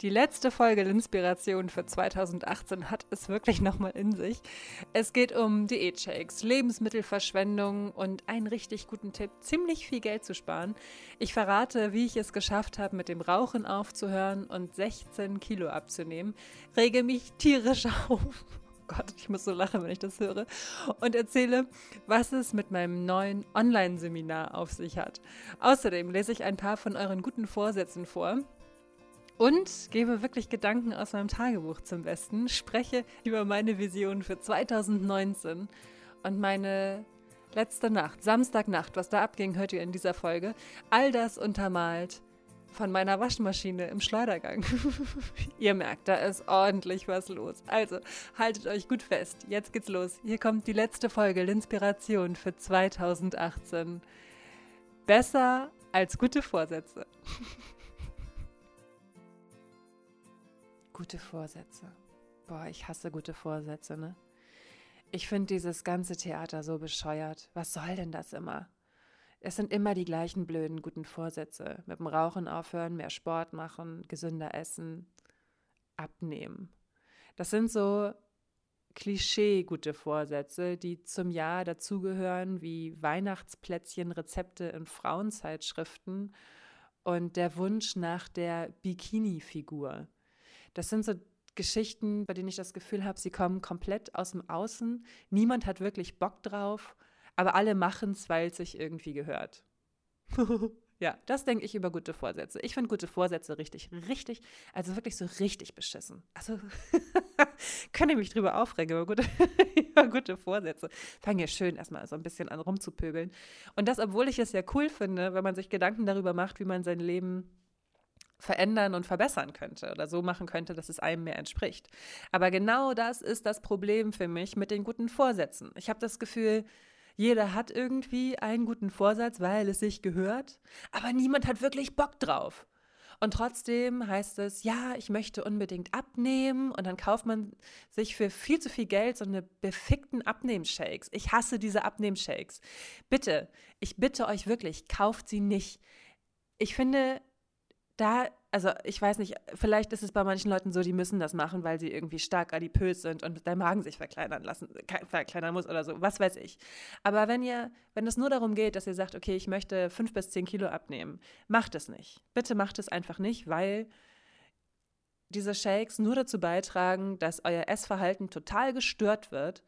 Die letzte Folge der Inspiration für 2018 hat es wirklich nochmal in sich. Es geht um Diätshakes, Lebensmittelverschwendung und einen richtig guten Tipp, ziemlich viel Geld zu sparen. Ich verrate, wie ich es geschafft habe, mit dem Rauchen aufzuhören und 16 Kilo abzunehmen. Rege mich tierisch auf. Oh Gott, ich muss so lachen, wenn ich das höre. Und erzähle, was es mit meinem neuen Online-Seminar auf sich hat. Außerdem lese ich ein paar von euren guten Vorsätzen vor und gebe wirklich Gedanken aus meinem Tagebuch zum Besten, spreche über meine Vision für 2019 und meine letzte Nacht, Samstagnacht, was da abging, hört ihr in dieser Folge. All das untermalt von meiner Waschmaschine im Schleudergang. ihr merkt, da ist ordentlich was los. Also haltet euch gut fest. Jetzt geht's los. Hier kommt die letzte Folge L'Inspiration für 2018. Besser als gute Vorsätze. Gute Vorsätze. Boah, ich hasse gute Vorsätze, ne? Ich finde dieses ganze Theater so bescheuert. Was soll denn das immer? Es sind immer die gleichen blöden guten Vorsätze. Mit dem Rauchen aufhören, mehr Sport machen, gesünder essen, abnehmen. Das sind so Klischee-gute Vorsätze, die zum Jahr dazugehören, wie Weihnachtsplätzchen, Rezepte in Frauenzeitschriften und der Wunsch nach der Bikini-Figur. Das sind so Geschichten, bei denen ich das Gefühl habe, sie kommen komplett aus dem Außen. Niemand hat wirklich Bock drauf, aber alle machen es, weil es sich irgendwie gehört. ja, das denke ich über gute Vorsätze. Ich finde gute Vorsätze richtig, richtig, also wirklich so richtig beschissen. Also kann ich mich drüber aufregen über gute, über gute Vorsätze. Fange hier schön erstmal so ein bisschen an rumzupöbeln. Und das, obwohl ich es ja cool finde, wenn man sich Gedanken darüber macht, wie man sein Leben verändern und verbessern könnte oder so machen könnte, dass es einem mehr entspricht. Aber genau das ist das Problem für mich mit den guten Vorsätzen. Ich habe das Gefühl, jeder hat irgendwie einen guten Vorsatz, weil es sich gehört, aber niemand hat wirklich Bock drauf. Und trotzdem heißt es, ja, ich möchte unbedingt abnehmen und dann kauft man sich für viel zu viel Geld so eine befickten Abnehmshakes. Ich hasse diese Abnehmshakes. Bitte, ich bitte euch wirklich, kauft sie nicht. Ich finde, da, also ich weiß nicht, vielleicht ist es bei manchen Leuten so, die müssen das machen, weil sie irgendwie stark adipös sind und der Magen sich verkleinern lassen, verkleinern muss oder so, was weiß ich. Aber wenn ihr, wenn es nur darum geht, dass ihr sagt, okay, ich möchte fünf bis zehn Kilo abnehmen, macht es nicht. Bitte macht es einfach nicht, weil diese Shakes nur dazu beitragen, dass euer Essverhalten total gestört wird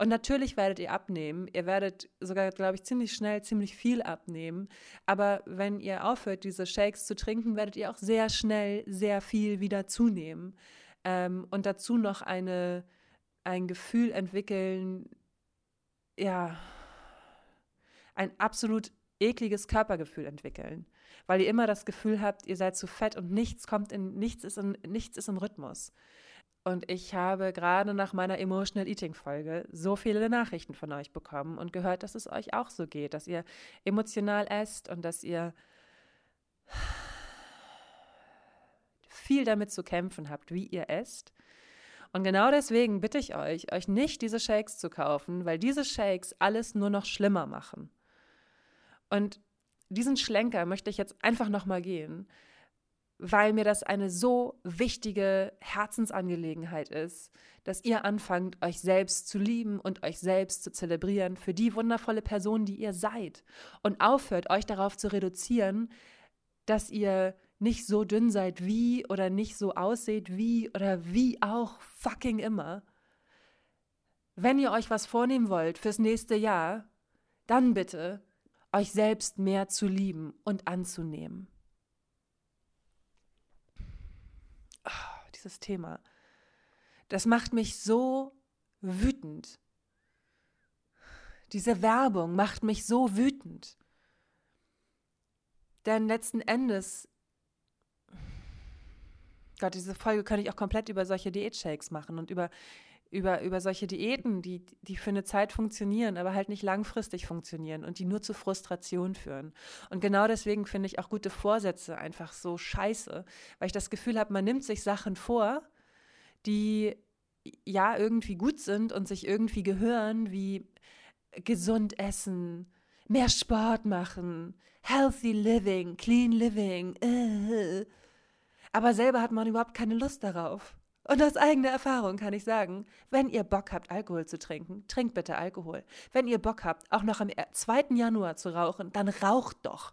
und natürlich werdet ihr abnehmen. Ihr werdet sogar, glaube ich, ziemlich schnell ziemlich viel abnehmen. Aber wenn ihr aufhört, diese Shakes zu trinken, werdet ihr auch sehr schnell sehr viel wieder zunehmen. Ähm, und dazu noch eine, ein Gefühl entwickeln, ja, ein absolut ekliges Körpergefühl entwickeln, weil ihr immer das Gefühl habt, ihr seid zu fett und nichts kommt in nichts ist in nichts ist im Rhythmus. Und ich habe gerade nach meiner Emotional Eating Folge so viele Nachrichten von euch bekommen und gehört, dass es euch auch so geht, dass ihr emotional esst und dass ihr viel damit zu kämpfen habt, wie ihr esst. Und genau deswegen bitte ich euch, euch nicht diese Shakes zu kaufen, weil diese Shakes alles nur noch schlimmer machen. Und diesen Schlenker möchte ich jetzt einfach nochmal gehen weil mir das eine so wichtige Herzensangelegenheit ist, dass ihr anfangt, euch selbst zu lieben und euch selbst zu zelebrieren für die wundervolle Person, die ihr seid. Und aufhört, euch darauf zu reduzieren, dass ihr nicht so dünn seid wie oder nicht so ausseht wie oder wie auch fucking immer. Wenn ihr euch was vornehmen wollt fürs nächste Jahr, dann bitte euch selbst mehr zu lieben und anzunehmen. Oh, dieses Thema, das macht mich so wütend. Diese Werbung macht mich so wütend. Denn letzten Endes, Gott, diese Folge könnte ich auch komplett über solche Diätshakes machen und über über, über solche Diäten, die, die für eine Zeit funktionieren, aber halt nicht langfristig funktionieren und die nur zu Frustration führen. Und genau deswegen finde ich auch gute Vorsätze einfach so scheiße, weil ich das Gefühl habe, man nimmt sich Sachen vor, die ja irgendwie gut sind und sich irgendwie gehören, wie gesund essen, mehr Sport machen, healthy living, clean living. Äh. Aber selber hat man überhaupt keine Lust darauf. Und aus eigener Erfahrung kann ich sagen, wenn ihr Bock habt, Alkohol zu trinken, trinkt bitte Alkohol. Wenn ihr Bock habt, auch noch am 2. Januar zu rauchen, dann raucht doch.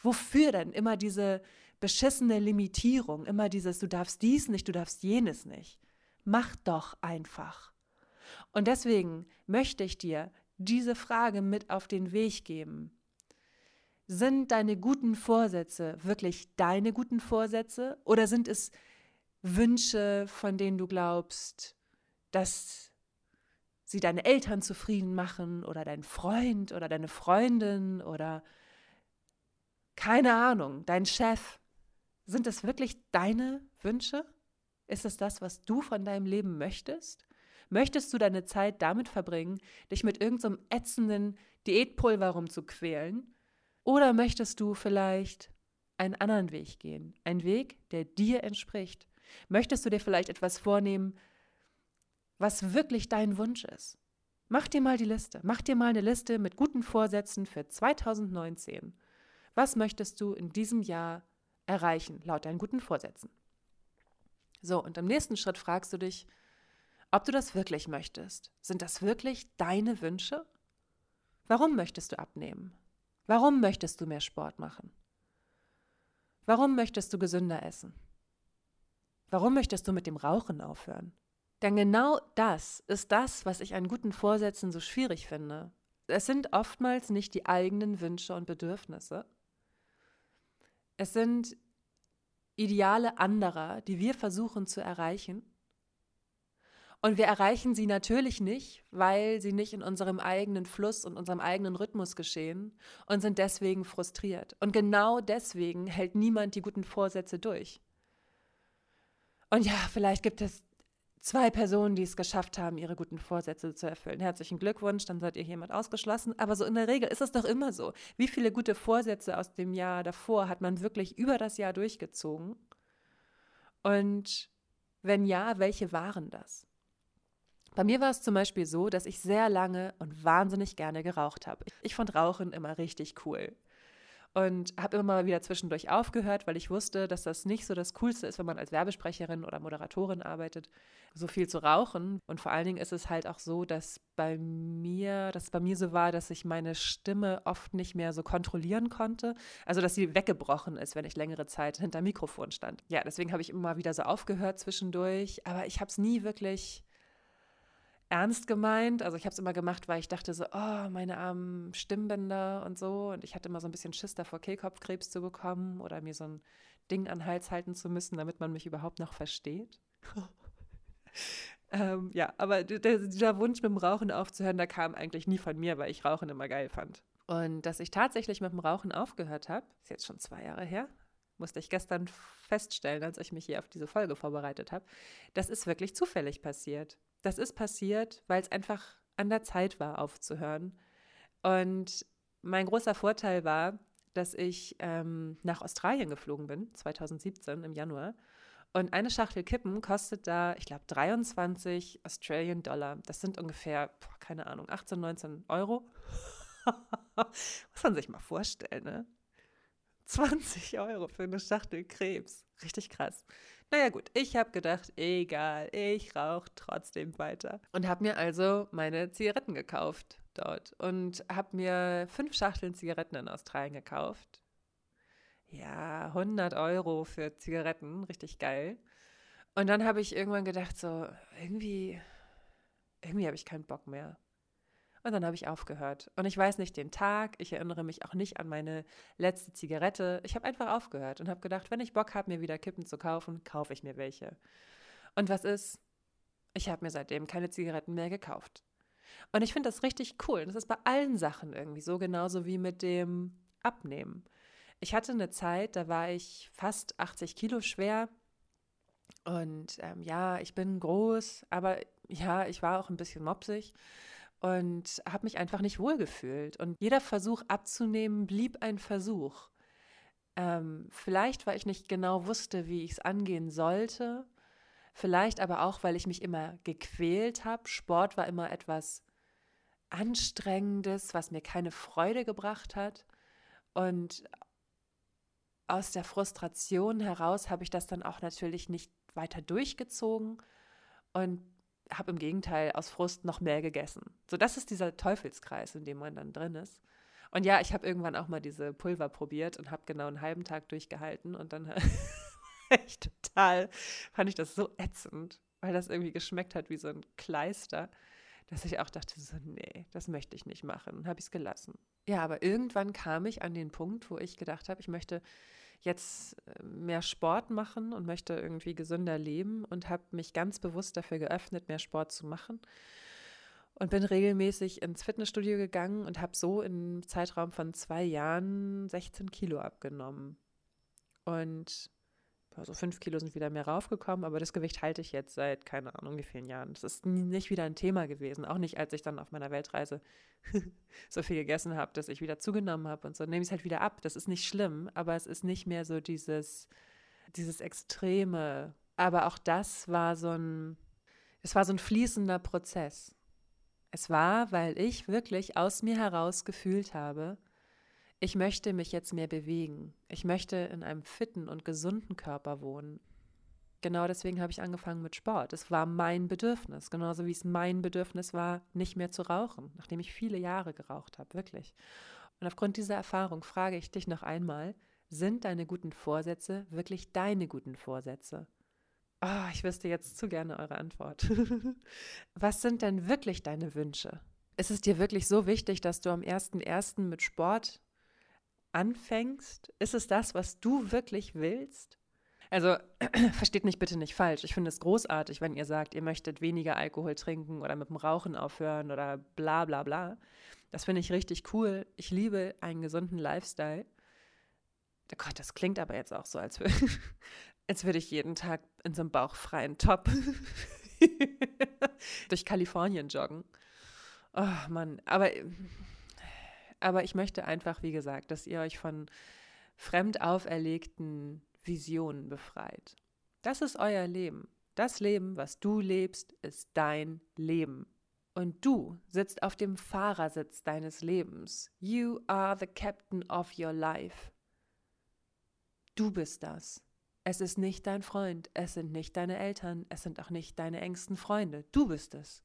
Wofür denn immer diese beschissene Limitierung, immer dieses, du darfst dies nicht, du darfst jenes nicht? Mach doch einfach. Und deswegen möchte ich dir diese Frage mit auf den Weg geben. Sind deine guten Vorsätze wirklich deine guten Vorsätze oder sind es Wünsche, von denen du glaubst, dass sie deine Eltern zufrieden machen oder dein Freund oder deine Freundin oder keine Ahnung, dein Chef? Sind es wirklich deine Wünsche? Ist es das, was du von deinem Leben möchtest? Möchtest du deine Zeit damit verbringen, dich mit irgendeinem so ätzenden Diätpulver rumzuquälen? Oder möchtest du vielleicht einen anderen Weg gehen? Einen Weg, der dir entspricht? Möchtest du dir vielleicht etwas vornehmen, was wirklich dein Wunsch ist? Mach dir mal die Liste. Mach dir mal eine Liste mit guten Vorsätzen für 2019. Was möchtest du in diesem Jahr erreichen, laut deinen guten Vorsätzen? So, und im nächsten Schritt fragst du dich, ob du das wirklich möchtest. Sind das wirklich deine Wünsche? Warum möchtest du abnehmen? Warum möchtest du mehr Sport machen? Warum möchtest du gesünder essen? Warum möchtest du mit dem Rauchen aufhören? Denn genau das ist das, was ich an guten Vorsätzen so schwierig finde. Es sind oftmals nicht die eigenen Wünsche und Bedürfnisse. Es sind Ideale anderer, die wir versuchen zu erreichen und wir erreichen sie natürlich nicht, weil sie nicht in unserem eigenen Fluss und unserem eigenen Rhythmus geschehen und sind deswegen frustriert. Und genau deswegen hält niemand die guten Vorsätze durch. Und ja, vielleicht gibt es zwei Personen, die es geschafft haben, ihre guten Vorsätze zu erfüllen. Herzlichen Glückwunsch, dann seid ihr jemand ausgeschlossen. Aber so in der Regel ist es doch immer so. Wie viele gute Vorsätze aus dem Jahr davor hat man wirklich über das Jahr durchgezogen? Und wenn ja, welche waren das? Bei mir war es zum Beispiel so, dass ich sehr lange und wahnsinnig gerne geraucht habe. Ich fand Rauchen immer richtig cool und habe immer mal wieder zwischendurch aufgehört, weil ich wusste, dass das nicht so das Coolste ist, wenn man als Werbesprecherin oder Moderatorin arbeitet, so viel zu rauchen. Und vor allen Dingen ist es halt auch so, dass bei mir, dass es bei mir so war, dass ich meine Stimme oft nicht mehr so kontrollieren konnte. Also dass sie weggebrochen ist, wenn ich längere Zeit hinter Mikrofon stand. Ja, deswegen habe ich immer wieder so aufgehört zwischendurch, aber ich habe es nie wirklich ernst gemeint. Also ich habe es immer gemacht, weil ich dachte so, oh, meine armen Stimmbänder und so. Und ich hatte immer so ein bisschen Schiss davor, Kehlkopfkrebs zu bekommen oder mir so ein Ding an den Hals halten zu müssen, damit man mich überhaupt noch versteht. ähm, ja, aber der, dieser Wunsch mit dem Rauchen aufzuhören, der kam eigentlich nie von mir, weil ich Rauchen immer geil fand. Und dass ich tatsächlich mit dem Rauchen aufgehört habe, ist jetzt schon zwei Jahre her, musste ich gestern feststellen, als ich mich hier auf diese Folge vorbereitet habe, das ist wirklich zufällig passiert. Das ist passiert, weil es einfach an der Zeit war, aufzuhören. Und mein großer Vorteil war, dass ich ähm, nach Australien geflogen bin, 2017 im Januar. Und eine Schachtel Kippen kostet da, ich glaube, 23 Australian Dollar. Das sind ungefähr, boah, keine Ahnung, 18, 19 Euro. Muss man sich mal vorstellen, ne? 20 Euro für eine Schachtel Krebs. Richtig krass. Naja gut, ich habe gedacht, egal, ich rauche trotzdem weiter. Und habe mir also meine Zigaretten gekauft dort und habe mir fünf Schachteln Zigaretten in Australien gekauft. Ja, 100 Euro für Zigaretten, richtig geil. Und dann habe ich irgendwann gedacht, so, irgendwie, irgendwie habe ich keinen Bock mehr. Und dann habe ich aufgehört. Und ich weiß nicht den Tag, ich erinnere mich auch nicht an meine letzte Zigarette. Ich habe einfach aufgehört und habe gedacht, wenn ich Bock habe, mir wieder Kippen zu kaufen, kaufe ich mir welche. Und was ist? Ich habe mir seitdem keine Zigaretten mehr gekauft. Und ich finde das richtig cool. Das ist bei allen Sachen irgendwie so, genauso wie mit dem Abnehmen. Ich hatte eine Zeit, da war ich fast 80 Kilo schwer. Und ähm, ja, ich bin groß, aber ja, ich war auch ein bisschen mopsig und habe mich einfach nicht wohlgefühlt. Und jeder Versuch abzunehmen blieb ein Versuch. Ähm, vielleicht, weil ich nicht genau wusste, wie ich es angehen sollte. Vielleicht aber auch, weil ich mich immer gequält habe. Sport war immer etwas Anstrengendes, was mir keine Freude gebracht hat. Und aus der Frustration heraus habe ich das dann auch natürlich nicht weiter durchgezogen und habe im Gegenteil aus Frust noch mehr gegessen. So, das ist dieser Teufelskreis, in dem man dann drin ist. Und ja, ich habe irgendwann auch mal diese Pulver probiert und habe genau einen halben Tag durchgehalten und dann echt total, fand ich das so ätzend, weil das irgendwie geschmeckt hat wie so ein Kleister, dass ich auch dachte so, nee, das möchte ich nicht machen. Habe ich es gelassen. Ja, aber irgendwann kam ich an den Punkt, wo ich gedacht habe, ich möchte jetzt äh, mehr Sport machen und möchte irgendwie gesünder leben und habe mich ganz bewusst dafür geöffnet, mehr Sport zu machen. Und bin regelmäßig ins Fitnessstudio gegangen und habe so im Zeitraum von zwei Jahren 16 Kilo abgenommen. Und also fünf Kilo sind wieder mehr raufgekommen, aber das Gewicht halte ich jetzt seit, keine Ahnung, wie vielen Jahren. Das ist nicht wieder ein Thema gewesen. Auch nicht, als ich dann auf meiner Weltreise so viel gegessen habe, dass ich wieder zugenommen habe und so. Nehme ich es halt wieder ab. Das ist nicht schlimm, aber es ist nicht mehr so dieses, dieses Extreme. Aber auch das war so ein, es war so ein fließender Prozess. Es war, weil ich wirklich aus mir heraus gefühlt habe, ich möchte mich jetzt mehr bewegen. Ich möchte in einem fitten und gesunden Körper wohnen. Genau deswegen habe ich angefangen mit Sport. Es war mein Bedürfnis, genauso wie es mein Bedürfnis war, nicht mehr zu rauchen, nachdem ich viele Jahre geraucht habe, wirklich. Und aufgrund dieser Erfahrung frage ich dich noch einmal, sind deine guten Vorsätze wirklich deine guten Vorsätze? Oh, ich wüsste jetzt zu gerne eure Antwort. Was sind denn wirklich deine Wünsche? Ist es dir wirklich so wichtig, dass du am 1.1. mit Sport anfängst? Ist es das, was du wirklich willst? Also versteht mich bitte nicht falsch. Ich finde es großartig, wenn ihr sagt, ihr möchtet weniger Alkohol trinken oder mit dem Rauchen aufhören oder bla bla bla. Das finde ich richtig cool. Ich liebe einen gesunden Lifestyle. Oh Gott, das klingt aber jetzt auch so, als, würde, als würde ich jeden Tag in so einem bauchfreien Top durch Kalifornien joggen. Oh Mann, aber aber ich möchte einfach, wie gesagt, dass ihr euch von fremd auferlegten Visionen befreit. Das ist euer Leben. Das Leben, was du lebst, ist dein Leben. Und du sitzt auf dem Fahrersitz deines Lebens. You are the captain of your life. Du bist das. Es ist nicht dein Freund, es sind nicht deine Eltern, es sind auch nicht deine engsten Freunde. Du bist es.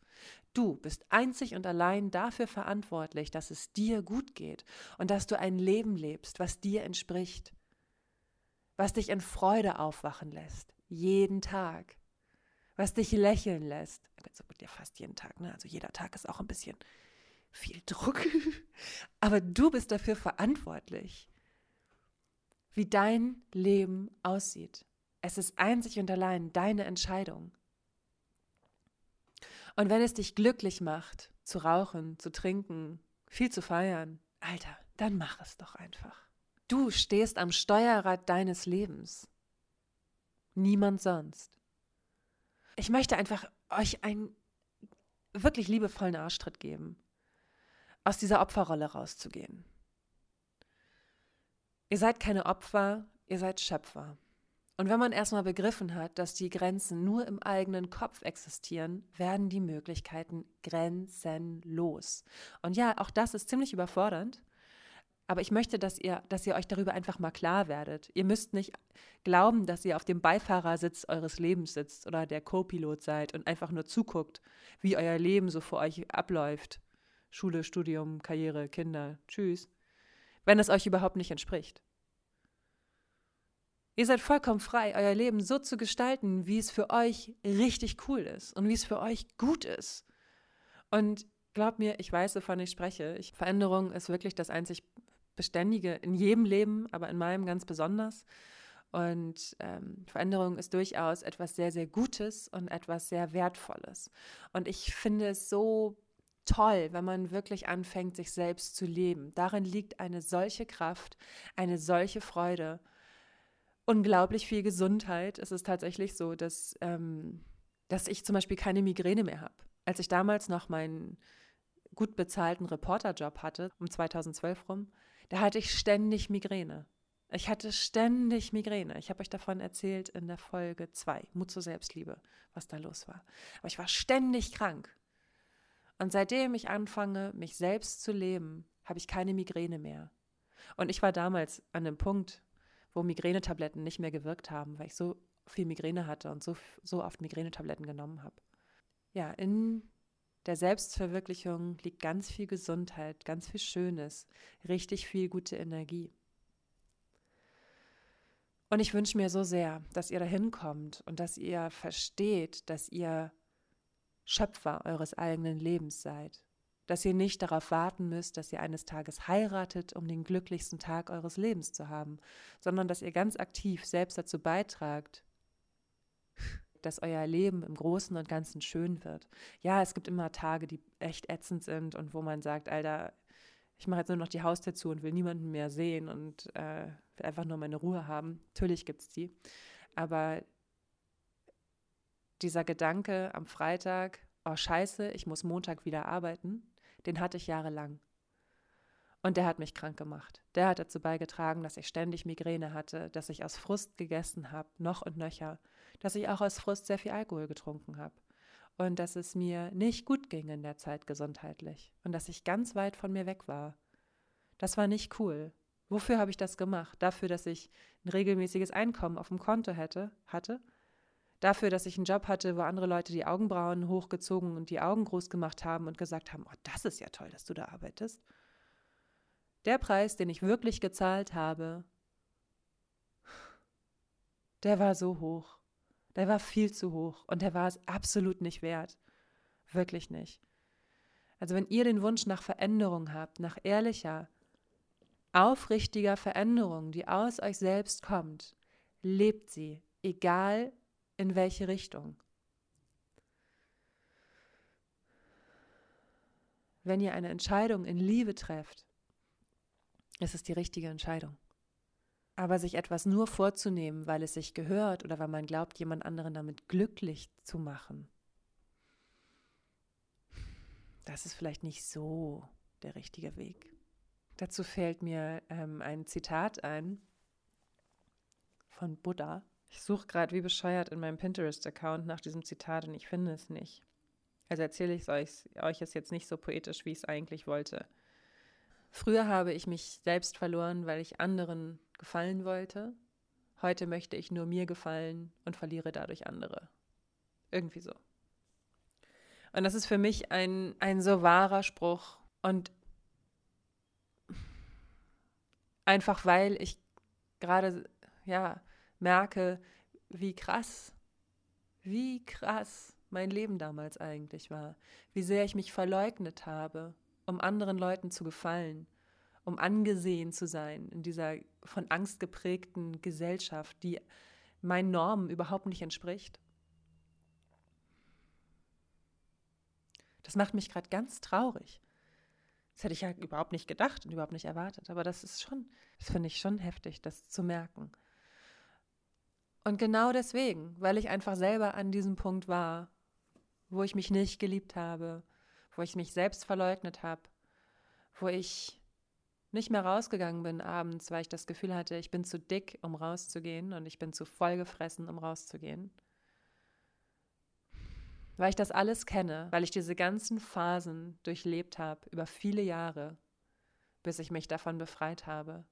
Du bist einzig und allein dafür verantwortlich, dass es dir gut geht und dass du ein Leben lebst, was dir entspricht, was dich in Freude aufwachen lässt, jeden Tag, was dich lächeln lässt. So gut, ja fast jeden Tag, ne? Also jeder Tag ist auch ein bisschen viel Druck, aber du bist dafür verantwortlich wie dein Leben aussieht. Es ist einzig und allein deine Entscheidung. Und wenn es dich glücklich macht, zu rauchen, zu trinken, viel zu feiern, Alter, dann mach es doch einfach. Du stehst am Steuerrad deines Lebens. Niemand sonst. Ich möchte einfach euch einen wirklich liebevollen Arschtritt geben, aus dieser Opferrolle rauszugehen. Ihr seid keine Opfer, ihr seid Schöpfer. Und wenn man erstmal begriffen hat, dass die Grenzen nur im eigenen Kopf existieren, werden die Möglichkeiten grenzenlos. Und ja, auch das ist ziemlich überfordernd. Aber ich möchte, dass ihr, dass ihr euch darüber einfach mal klar werdet. Ihr müsst nicht glauben, dass ihr auf dem Beifahrersitz eures Lebens sitzt oder der Co-Pilot seid und einfach nur zuguckt, wie euer Leben so vor euch abläuft. Schule, Studium, Karriere, Kinder. Tschüss wenn es euch überhaupt nicht entspricht. Ihr seid vollkommen frei, euer Leben so zu gestalten, wie es für euch richtig cool ist und wie es für euch gut ist. Und glaubt mir, ich weiß, wovon ich spreche. Ich, Veränderung ist wirklich das einzig Beständige in jedem Leben, aber in meinem ganz besonders. Und ähm, Veränderung ist durchaus etwas sehr, sehr Gutes und etwas sehr Wertvolles. Und ich finde es so toll, wenn man wirklich anfängt, sich selbst zu leben. Darin liegt eine solche Kraft, eine solche Freude, unglaublich viel Gesundheit. Es ist tatsächlich so, dass, ähm, dass ich zum Beispiel keine Migräne mehr habe. Als ich damals noch meinen gut bezahlten Reporterjob hatte, um 2012 rum, da hatte ich ständig Migräne. Ich hatte ständig Migräne. Ich habe euch davon erzählt in der Folge 2, Mut zur Selbstliebe, was da los war. Aber ich war ständig krank. Und seitdem ich anfange, mich selbst zu leben, habe ich keine Migräne mehr. Und ich war damals an einem Punkt, wo Migränetabletten nicht mehr gewirkt haben, weil ich so viel Migräne hatte und so, so oft Migränetabletten genommen habe. Ja, in der Selbstverwirklichung liegt ganz viel Gesundheit, ganz viel Schönes, richtig viel gute Energie. Und ich wünsche mir so sehr, dass ihr dahin kommt und dass ihr versteht, dass ihr Schöpfer eures eigenen Lebens seid. Dass ihr nicht darauf warten müsst, dass ihr eines Tages heiratet, um den glücklichsten Tag eures Lebens zu haben, sondern dass ihr ganz aktiv selbst dazu beitragt, dass euer Leben im Großen und Ganzen schön wird. Ja, es gibt immer Tage, die echt ätzend sind und wo man sagt, Alter, ich mache jetzt nur noch die Haustür zu und will niemanden mehr sehen und äh, will einfach nur meine Ruhe haben. Natürlich gibt es die. Aber dieser Gedanke am Freitag, oh scheiße, ich muss Montag wieder arbeiten, den hatte ich jahrelang. Und der hat mich krank gemacht. Der hat dazu beigetragen, dass ich ständig Migräne hatte, dass ich aus Frust gegessen habe, noch und nöcher, dass ich auch aus Frust sehr viel Alkohol getrunken habe und dass es mir nicht gut ging in der Zeit gesundheitlich und dass ich ganz weit von mir weg war. Das war nicht cool. Wofür habe ich das gemacht? Dafür, dass ich ein regelmäßiges Einkommen auf dem Konto hätte, hatte? Dafür, dass ich einen Job hatte, wo andere Leute die Augenbrauen hochgezogen und die Augen groß gemacht haben und gesagt haben, oh, das ist ja toll, dass du da arbeitest. Der Preis, den ich wirklich gezahlt habe, der war so hoch. Der war viel zu hoch und der war es absolut nicht wert. Wirklich nicht. Also wenn ihr den Wunsch nach Veränderung habt, nach ehrlicher, aufrichtiger Veränderung, die aus euch selbst kommt, lebt sie, egal in welche Richtung. Wenn ihr eine Entscheidung in Liebe trefft, ist es die richtige Entscheidung. Aber sich etwas nur vorzunehmen, weil es sich gehört oder weil man glaubt, jemand anderen damit glücklich zu machen, das ist vielleicht nicht so der richtige Weg. Dazu fällt mir ähm, ein Zitat ein von Buddha. Ich suche gerade wie bescheuert in meinem Pinterest-Account nach diesem Zitat und ich finde es nicht. Also erzähle ich euch, euch es jetzt nicht so poetisch, wie ich es eigentlich wollte. Früher habe ich mich selbst verloren, weil ich anderen gefallen wollte. Heute möchte ich nur mir gefallen und verliere dadurch andere. Irgendwie so. Und das ist für mich ein, ein so wahrer Spruch. Und einfach weil ich gerade, ja, merke, wie krass, wie krass mein Leben damals eigentlich war. Wie sehr ich mich verleugnet habe, um anderen Leuten zu gefallen um angesehen zu sein in dieser von Angst geprägten Gesellschaft, die meinen Normen überhaupt nicht entspricht. Das macht mich gerade ganz traurig. Das hätte ich ja überhaupt nicht gedacht und überhaupt nicht erwartet. Aber das ist schon, das finde ich schon heftig, das zu merken. Und genau deswegen, weil ich einfach selber an diesem Punkt war, wo ich mich nicht geliebt habe, wo ich mich selbst verleugnet habe, wo ich nicht mehr rausgegangen bin abends, weil ich das Gefühl hatte, ich bin zu dick, um rauszugehen und ich bin zu vollgefressen, um rauszugehen. Weil ich das alles kenne, weil ich diese ganzen Phasen durchlebt habe über viele Jahre, bis ich mich davon befreit habe.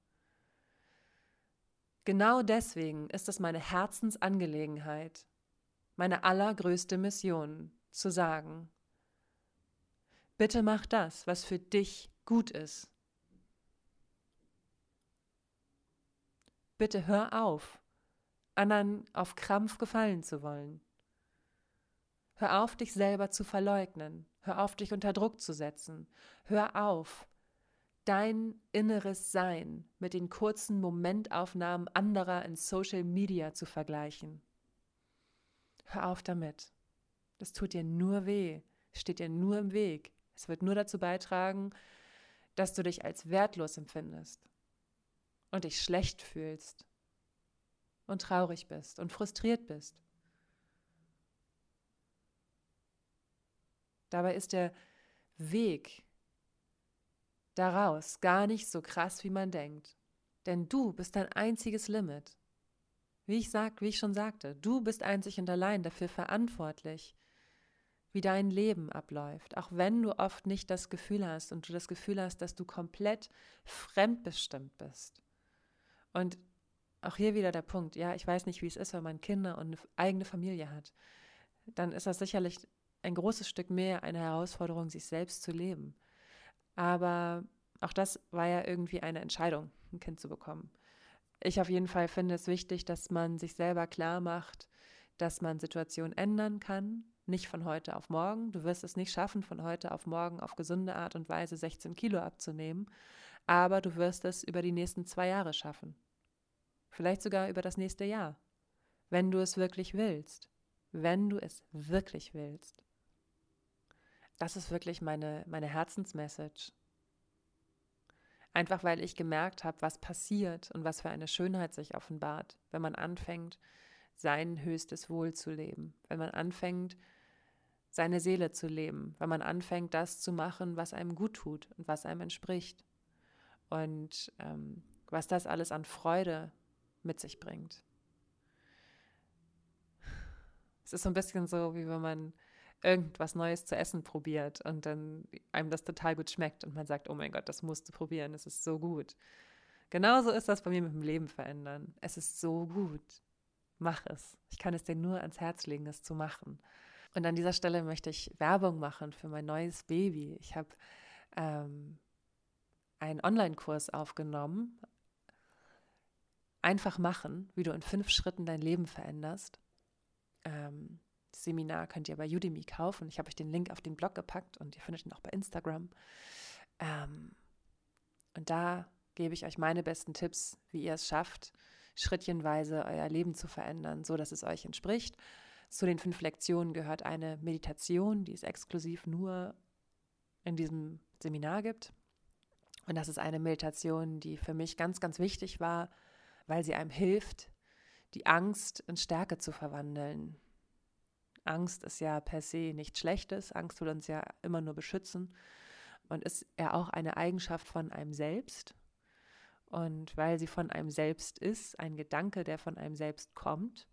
Genau deswegen ist es meine Herzensangelegenheit, meine allergrößte Mission, zu sagen, bitte mach das, was für dich gut ist. Bitte hör auf, anderen auf Krampf gefallen zu wollen. Hör auf, dich selber zu verleugnen. Hör auf, dich unter Druck zu setzen. Hör auf, dein inneres Sein mit den kurzen Momentaufnahmen anderer in Social Media zu vergleichen. Hör auf damit. Das tut dir nur weh, steht dir nur im Weg. Es wird nur dazu beitragen, dass du dich als wertlos empfindest und dich schlecht fühlst und traurig bist und frustriert bist. Dabei ist der Weg daraus gar nicht so krass, wie man denkt. Denn du bist dein einziges Limit. Wie ich, sag, wie ich schon sagte, du bist einzig und allein dafür verantwortlich, wie dein Leben abläuft. Auch wenn du oft nicht das Gefühl hast und du das Gefühl hast, dass du komplett fremdbestimmt bist. Und auch hier wieder der Punkt, ja, ich weiß nicht, wie es ist, wenn man Kinder und eine eigene Familie hat. Dann ist das sicherlich ein großes Stück mehr eine Herausforderung, sich selbst zu leben. Aber auch das war ja irgendwie eine Entscheidung, ein Kind zu bekommen. Ich auf jeden Fall finde es wichtig, dass man sich selber klar macht, dass man Situationen ändern kann, nicht von heute auf morgen. Du wirst es nicht schaffen, von heute auf morgen auf gesunde Art und Weise 16 Kilo abzunehmen, aber du wirst es über die nächsten zwei Jahre schaffen. Vielleicht sogar über das nächste Jahr, wenn du es wirklich willst. Wenn du es wirklich willst. Das ist wirklich meine, meine Herzensmessage. Einfach weil ich gemerkt habe, was passiert und was für eine Schönheit sich offenbart, wenn man anfängt, sein höchstes Wohl zu leben, wenn man anfängt, seine Seele zu leben, wenn man anfängt, das zu machen, was einem gut tut und was einem entspricht. Und ähm, was das alles an Freude mit sich bringt. Es ist so ein bisschen so, wie wenn man irgendwas Neues zu essen probiert und dann einem das total gut schmeckt und man sagt, oh mein Gott, das musst du probieren, es ist so gut. Genauso ist das bei mir mit dem Leben verändern. Es ist so gut. Mach es. Ich kann es dir nur ans Herz legen, es zu machen. Und an dieser Stelle möchte ich Werbung machen für mein neues Baby. Ich habe ähm, einen Online-Kurs aufgenommen. Einfach machen, wie du in fünf Schritten dein Leben veränderst. Ähm, das Seminar könnt ihr bei Udemy kaufen. Ich habe euch den Link auf den Blog gepackt und ihr findet ihn auch bei Instagram. Ähm, und da gebe ich euch meine besten Tipps, wie ihr es schafft, schrittchenweise euer Leben zu verändern, so dass es euch entspricht zu den fünf Lektionen gehört eine Meditation, die es exklusiv nur in diesem Seminar gibt. Und das ist eine Meditation, die für mich ganz, ganz wichtig war, weil sie einem hilft, die Angst in Stärke zu verwandeln. Angst ist ja per se nichts Schlechtes. Angst will uns ja immer nur beschützen und ist ja auch eine Eigenschaft von einem selbst. Und weil sie von einem selbst ist, ein Gedanke, der von einem selbst kommt,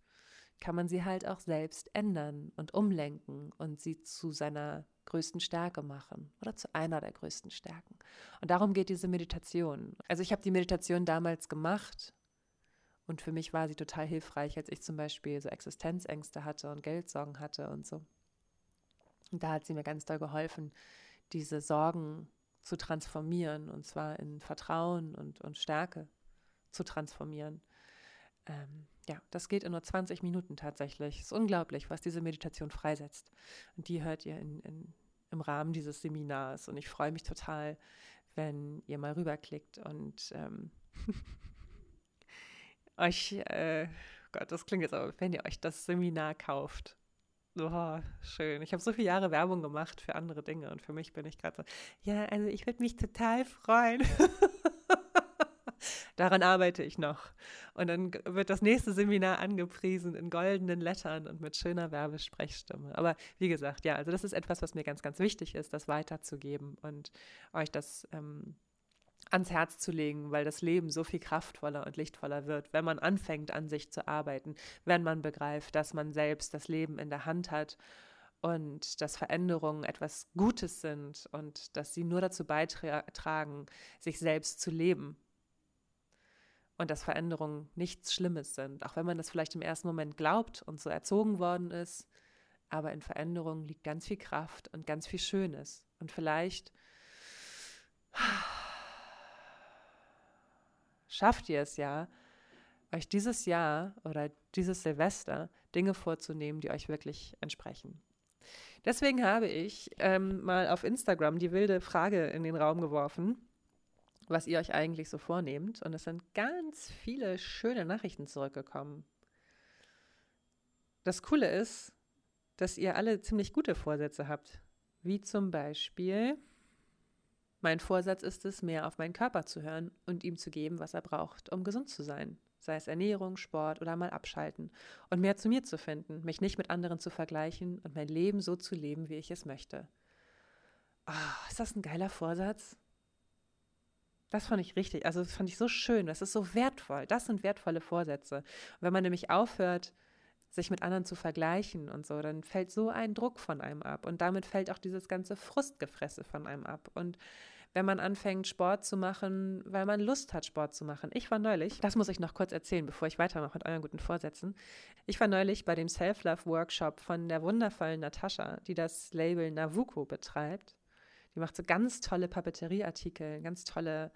kann man sie halt auch selbst ändern und umlenken und sie zu seiner größten Stärke machen oder zu einer der größten Stärken. Und darum geht diese Meditation. Also ich habe die Meditation damals gemacht und für mich war sie total hilfreich, als ich zum Beispiel so Existenzängste hatte und Geldsorgen hatte und so. Und da hat sie mir ganz doll geholfen, diese Sorgen zu transformieren und zwar in Vertrauen und, und Stärke zu transformieren. Ähm, ja, das geht in nur 20 Minuten tatsächlich. Es ist unglaublich, was diese Meditation freisetzt. Und die hört ihr in, in, im Rahmen dieses Seminars. Und ich freue mich total, wenn ihr mal rüberklickt und ähm, euch, äh, Gott, das klingt jetzt aber, wenn ihr euch das Seminar kauft. Oh, schön. Ich habe so viele Jahre Werbung gemacht für andere Dinge und für mich bin ich gerade so, ja, also ich würde mich total freuen. Daran arbeite ich noch. Und dann wird das nächste Seminar angepriesen in goldenen Lettern und mit schöner Werbesprechstimme. Aber wie gesagt, ja, also das ist etwas, was mir ganz, ganz wichtig ist, das weiterzugeben und euch das ähm, ans Herz zu legen, weil das Leben so viel kraftvoller und lichtvoller wird, wenn man anfängt, an sich zu arbeiten, wenn man begreift, dass man selbst das Leben in der Hand hat und dass Veränderungen etwas Gutes sind und dass sie nur dazu beitragen, sich selbst zu leben und dass Veränderungen nichts Schlimmes sind, auch wenn man das vielleicht im ersten Moment glaubt und so erzogen worden ist. Aber in Veränderungen liegt ganz viel Kraft und ganz viel Schönes. Und vielleicht schafft ihr es ja, euch dieses Jahr oder dieses Silvester Dinge vorzunehmen, die euch wirklich entsprechen. Deswegen habe ich ähm, mal auf Instagram die wilde Frage in den Raum geworfen was ihr euch eigentlich so vornehmt. Und es sind ganz viele schöne Nachrichten zurückgekommen. Das Coole ist, dass ihr alle ziemlich gute Vorsätze habt. Wie zum Beispiel, mein Vorsatz ist es, mehr auf meinen Körper zu hören und ihm zu geben, was er braucht, um gesund zu sein. Sei es Ernährung, Sport oder mal abschalten. Und mehr zu mir zu finden, mich nicht mit anderen zu vergleichen und mein Leben so zu leben, wie ich es möchte. Oh, ist das ein geiler Vorsatz? Das fand ich richtig, also das fand ich so schön, das ist so wertvoll. Das sind wertvolle Vorsätze. Und wenn man nämlich aufhört, sich mit anderen zu vergleichen und so, dann fällt so ein Druck von einem ab und damit fällt auch dieses ganze Frustgefresse von einem ab. Und wenn man anfängt, Sport zu machen, weil man Lust hat, Sport zu machen. Ich war neulich, das muss ich noch kurz erzählen, bevor ich weitermache mit euren guten Vorsätzen. Ich war neulich bei dem Self-Love-Workshop von der wundervollen Natascha, die das Label Navuko betreibt. Die macht so ganz tolle Papeterieartikel, ganz tolle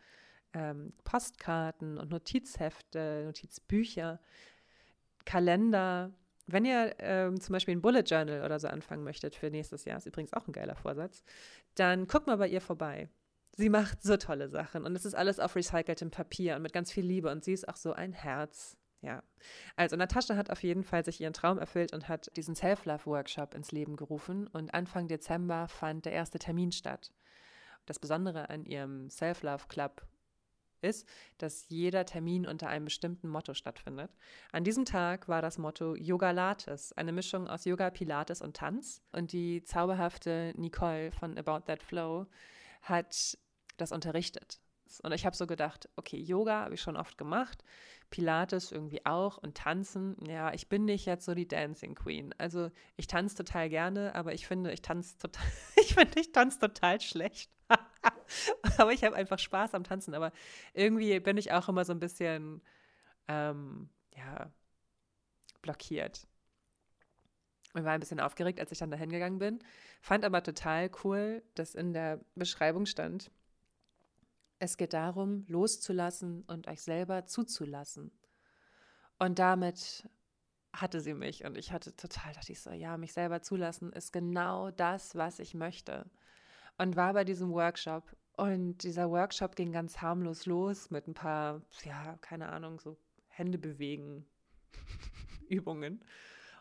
ähm, Postkarten und Notizhefte, Notizbücher, Kalender. Wenn ihr ähm, zum Beispiel ein Bullet Journal oder so anfangen möchtet für nächstes Jahr, ist übrigens auch ein geiler Vorsatz, dann guckt mal bei ihr vorbei. Sie macht so tolle Sachen und es ist alles auf recyceltem Papier und mit ganz viel Liebe und sie ist auch so ein Herz. Ja, also Natascha hat auf jeden Fall sich ihren Traum erfüllt und hat diesen Self-Love-Workshop ins Leben gerufen und Anfang Dezember fand der erste Termin statt. Das Besondere an ihrem Self-Love-Club ist, dass jeder Termin unter einem bestimmten Motto stattfindet. An diesem Tag war das Motto Yoga Lattes, eine Mischung aus Yoga, Pilates und Tanz. Und die zauberhafte Nicole von About That Flow hat das unterrichtet. Und ich habe so gedacht, okay, Yoga habe ich schon oft gemacht, Pilates irgendwie auch und Tanzen. Ja, ich bin nicht jetzt so die Dancing Queen. Also ich tanze total gerne, aber ich finde, ich tanze total, ich finde, ich tanze total schlecht. aber ich habe einfach Spaß am Tanzen. Aber irgendwie bin ich auch immer so ein bisschen, ähm, ja, blockiert. Und war ein bisschen aufgeregt, als ich dann dahin gegangen bin. Fand aber total cool, dass in der Beschreibung stand, es geht darum, loszulassen und euch selber zuzulassen. Und damit hatte sie mich und ich hatte total, dachte ich so, ja, mich selber zulassen ist genau das, was ich möchte. Und war bei diesem Workshop und dieser Workshop ging ganz harmlos los mit ein paar, ja, keine Ahnung, so Hände bewegen Übungen.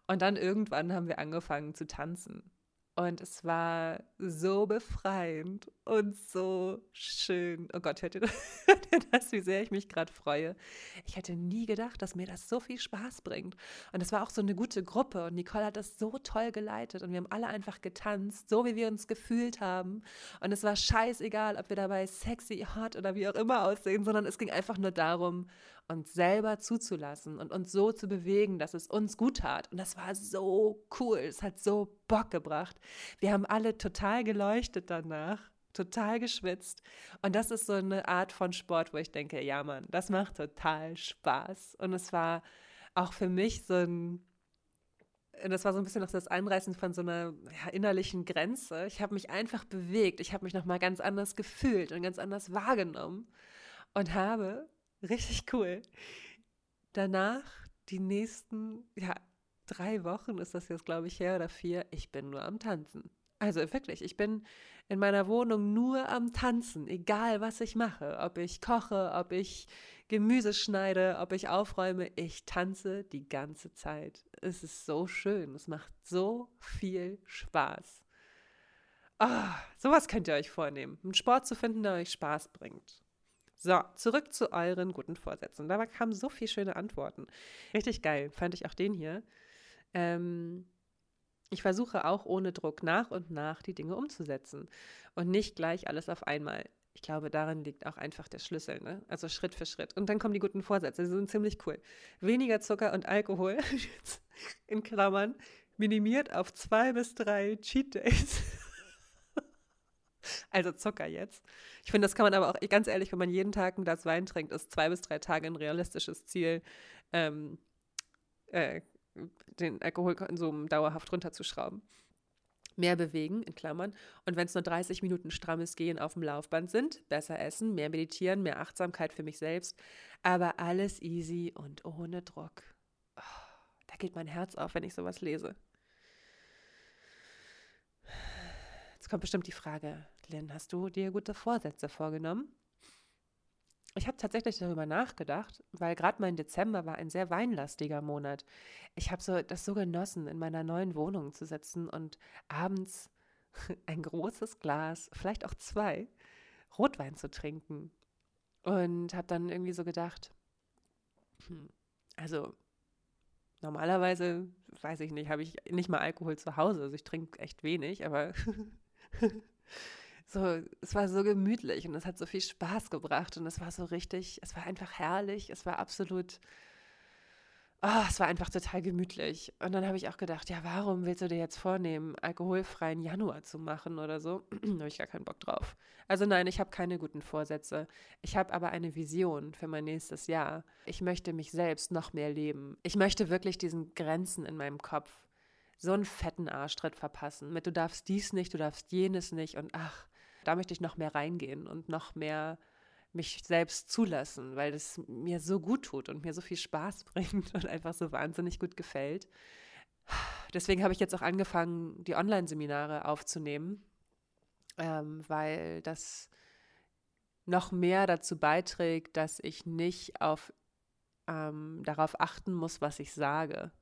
Und dann irgendwann haben wir angefangen zu tanzen. Und es war so befreiend und so schön. Oh Gott, hört ihr, hört ihr das, wie sehr ich mich gerade freue? Ich hätte nie gedacht, dass mir das so viel Spaß bringt. Und es war auch so eine gute Gruppe und Nicole hat das so toll geleitet und wir haben alle einfach getanzt, so wie wir uns gefühlt haben. Und es war scheißegal, ob wir dabei sexy, hot oder wie auch immer aussehen, sondern es ging einfach nur darum, uns selber zuzulassen und uns so zu bewegen, dass es uns gut tat. Und das war so cool. Es hat so Bock gebracht. Wir haben alle total geleuchtet danach, total geschwitzt. Und das ist so eine Art von Sport, wo ich denke, ja Mann, das macht total Spaß. Und es war auch für mich so ein das war so ein bisschen noch das Einreißen von so einer ja, innerlichen Grenze. Ich habe mich einfach bewegt. Ich habe mich nochmal ganz anders gefühlt und ganz anders wahrgenommen und habe Richtig cool. Danach, die nächsten, ja, drei Wochen ist das jetzt, glaube ich, her oder vier, ich bin nur am Tanzen. Also wirklich, ich bin in meiner Wohnung nur am Tanzen, egal was ich mache. Ob ich koche, ob ich Gemüse schneide, ob ich aufräume, ich tanze die ganze Zeit. Es ist so schön, es macht so viel Spaß. Oh, sowas könnt ihr euch vornehmen, einen Sport zu finden, der euch Spaß bringt. So, zurück zu euren guten Vorsätzen. Da kamen so viele schöne Antworten. Richtig geil, fand ich auch den hier. Ähm, ich versuche auch ohne Druck nach und nach die Dinge umzusetzen und nicht gleich alles auf einmal. Ich glaube, darin liegt auch einfach der Schlüssel, ne? Also Schritt für Schritt. Und dann kommen die guten Vorsätze, die sind ziemlich cool. Weniger Zucker und Alkohol, in Klammern, minimiert auf zwei bis drei Cheat Days. Also Zucker jetzt. Ich finde, das kann man aber auch, ganz ehrlich, wenn man jeden Tag ein Glas Wein trinkt, ist zwei bis drei Tage ein realistisches Ziel, ähm, äh, den Alkoholkonsum dauerhaft runterzuschrauben. Mehr bewegen, in Klammern. Und wenn es nur 30 Minuten strammes Gehen auf dem Laufband sind, besser essen, mehr meditieren, mehr Achtsamkeit für mich selbst. Aber alles easy und ohne Druck. Oh, da geht mein Herz auf, wenn ich sowas lese. Jetzt kommt bestimmt die Frage, Lynn, hast du dir gute Vorsätze vorgenommen? Ich habe tatsächlich darüber nachgedacht, weil gerade mein Dezember war ein sehr weinlastiger Monat. Ich habe so, das so genossen, in meiner neuen Wohnung zu sitzen und abends ein großes Glas, vielleicht auch zwei, Rotwein zu trinken. Und habe dann irgendwie so gedacht, hm, also normalerweise, weiß ich nicht, habe ich nicht mal Alkohol zu Hause. Also ich trinke echt wenig, aber so, es war so gemütlich und es hat so viel Spaß gebracht und es war so richtig, es war einfach herrlich, es war absolut, oh, es war einfach total gemütlich. Und dann habe ich auch gedacht, ja, warum willst du dir jetzt vornehmen, alkoholfreien Januar zu machen oder so? da habe ich gar keinen Bock drauf. Also nein, ich habe keine guten Vorsätze. Ich habe aber eine Vision für mein nächstes Jahr. Ich möchte mich selbst noch mehr leben. Ich möchte wirklich diesen Grenzen in meinem Kopf so einen fetten Arschtritt verpassen. Mit du darfst dies nicht, du darfst jenes nicht und ach, da möchte ich noch mehr reingehen und noch mehr mich selbst zulassen, weil das mir so gut tut und mir so viel Spaß bringt und einfach so wahnsinnig gut gefällt. Deswegen habe ich jetzt auch angefangen, die Online-Seminare aufzunehmen, ähm, weil das noch mehr dazu beiträgt, dass ich nicht auf, ähm, darauf achten muss, was ich sage,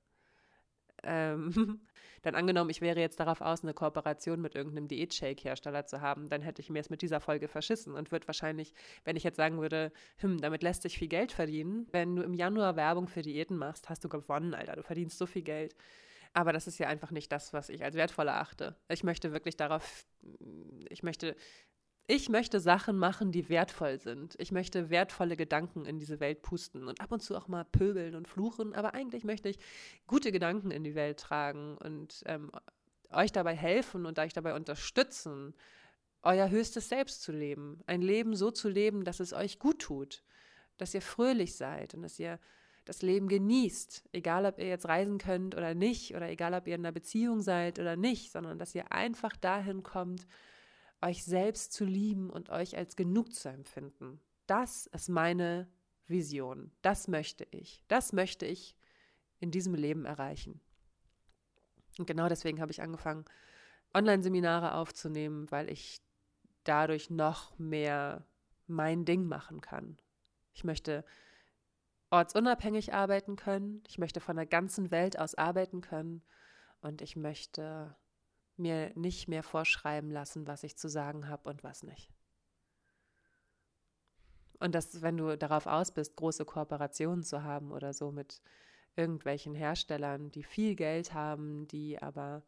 ähm, dann angenommen, ich wäre jetzt darauf aus, eine Kooperation mit irgendeinem Diät-Shake-Hersteller zu haben, dann hätte ich mir es mit dieser Folge verschissen und würde wahrscheinlich, wenn ich jetzt sagen würde, hm, damit lässt sich viel Geld verdienen, wenn du im Januar Werbung für Diäten machst, hast du gewonnen, Alter, du verdienst so viel Geld. Aber das ist ja einfach nicht das, was ich als wertvoll erachte. Ich möchte wirklich darauf, ich möchte ich möchte Sachen machen, die wertvoll sind. Ich möchte wertvolle Gedanken in diese Welt pusten und ab und zu auch mal pöbeln und fluchen. Aber eigentlich möchte ich gute Gedanken in die Welt tragen und ähm, euch dabei helfen und euch dabei unterstützen, euer höchstes Selbst zu leben. Ein Leben so zu leben, dass es euch gut tut, dass ihr fröhlich seid und dass ihr das Leben genießt, egal ob ihr jetzt reisen könnt oder nicht, oder egal ob ihr in einer Beziehung seid oder nicht, sondern dass ihr einfach dahin kommt, euch selbst zu lieben und euch als genug zu empfinden. Das ist meine Vision. Das möchte ich. Das möchte ich in diesem Leben erreichen. Und genau deswegen habe ich angefangen, Online-Seminare aufzunehmen, weil ich dadurch noch mehr mein Ding machen kann. Ich möchte ortsunabhängig arbeiten können. Ich möchte von der ganzen Welt aus arbeiten können. Und ich möchte mir nicht mehr vorschreiben lassen, was ich zu sagen habe und was nicht. Und dass, wenn du darauf aus bist, große Kooperationen zu haben oder so mit irgendwelchen Herstellern, die viel Geld haben, die aber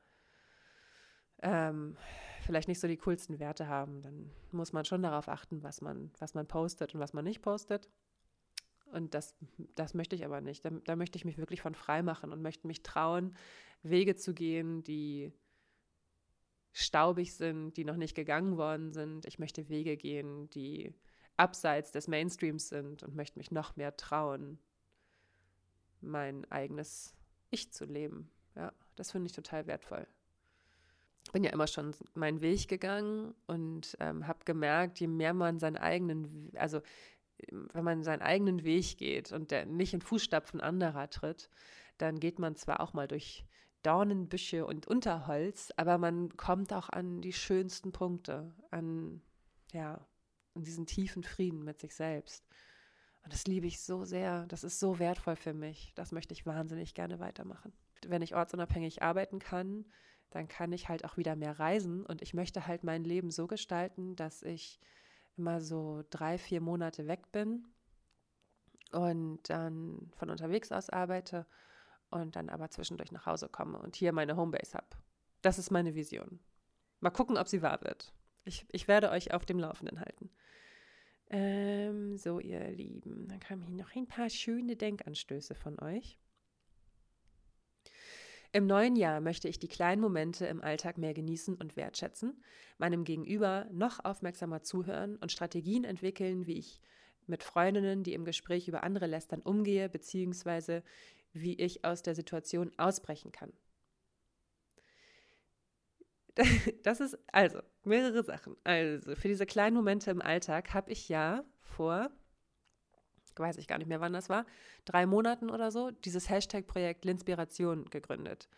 ähm, vielleicht nicht so die coolsten Werte haben, dann muss man schon darauf achten, was man, was man postet und was man nicht postet. Und das, das möchte ich aber nicht. Da, da möchte ich mich wirklich von frei machen und möchte mich trauen, Wege zu gehen, die staubig sind, die noch nicht gegangen worden sind. Ich möchte Wege gehen, die abseits des Mainstreams sind und möchte mich noch mehr trauen, mein eigenes Ich zu leben. Ja, das finde ich total wertvoll. Bin ja immer schon meinen Weg gegangen und ähm, habe gemerkt, je mehr man seinen eigenen, also wenn man seinen eigenen Weg geht und der nicht in Fußstapfen anderer tritt, dann geht man zwar auch mal durch Dornenbüsche und Unterholz, aber man kommt auch an die schönsten Punkte, an, ja, an diesen tiefen Frieden mit sich selbst. Und das liebe ich so sehr. Das ist so wertvoll für mich. Das möchte ich wahnsinnig gerne weitermachen. Wenn ich ortsunabhängig arbeiten kann, dann kann ich halt auch wieder mehr reisen. Und ich möchte halt mein Leben so gestalten, dass ich immer so drei, vier Monate weg bin und dann von unterwegs aus arbeite und dann aber zwischendurch nach Hause komme und hier meine Homebase habe. Das ist meine Vision. Mal gucken, ob sie wahr wird. Ich, ich werde euch auf dem Laufenden halten. Ähm, so, ihr Lieben, dann kamen hier noch ein paar schöne Denkanstöße von euch. Im neuen Jahr möchte ich die kleinen Momente im Alltag mehr genießen und wertschätzen, meinem Gegenüber noch aufmerksamer zuhören und Strategien entwickeln, wie ich mit Freundinnen, die im Gespräch über andere lästern, umgehe, beziehungsweise wie ich aus der Situation ausbrechen kann. Das ist also mehrere Sachen. Also für diese kleinen Momente im Alltag habe ich ja vor, weiß ich gar nicht mehr, wann das war, drei Monaten oder so, dieses Hashtag-Projekt Linspiration gegründet.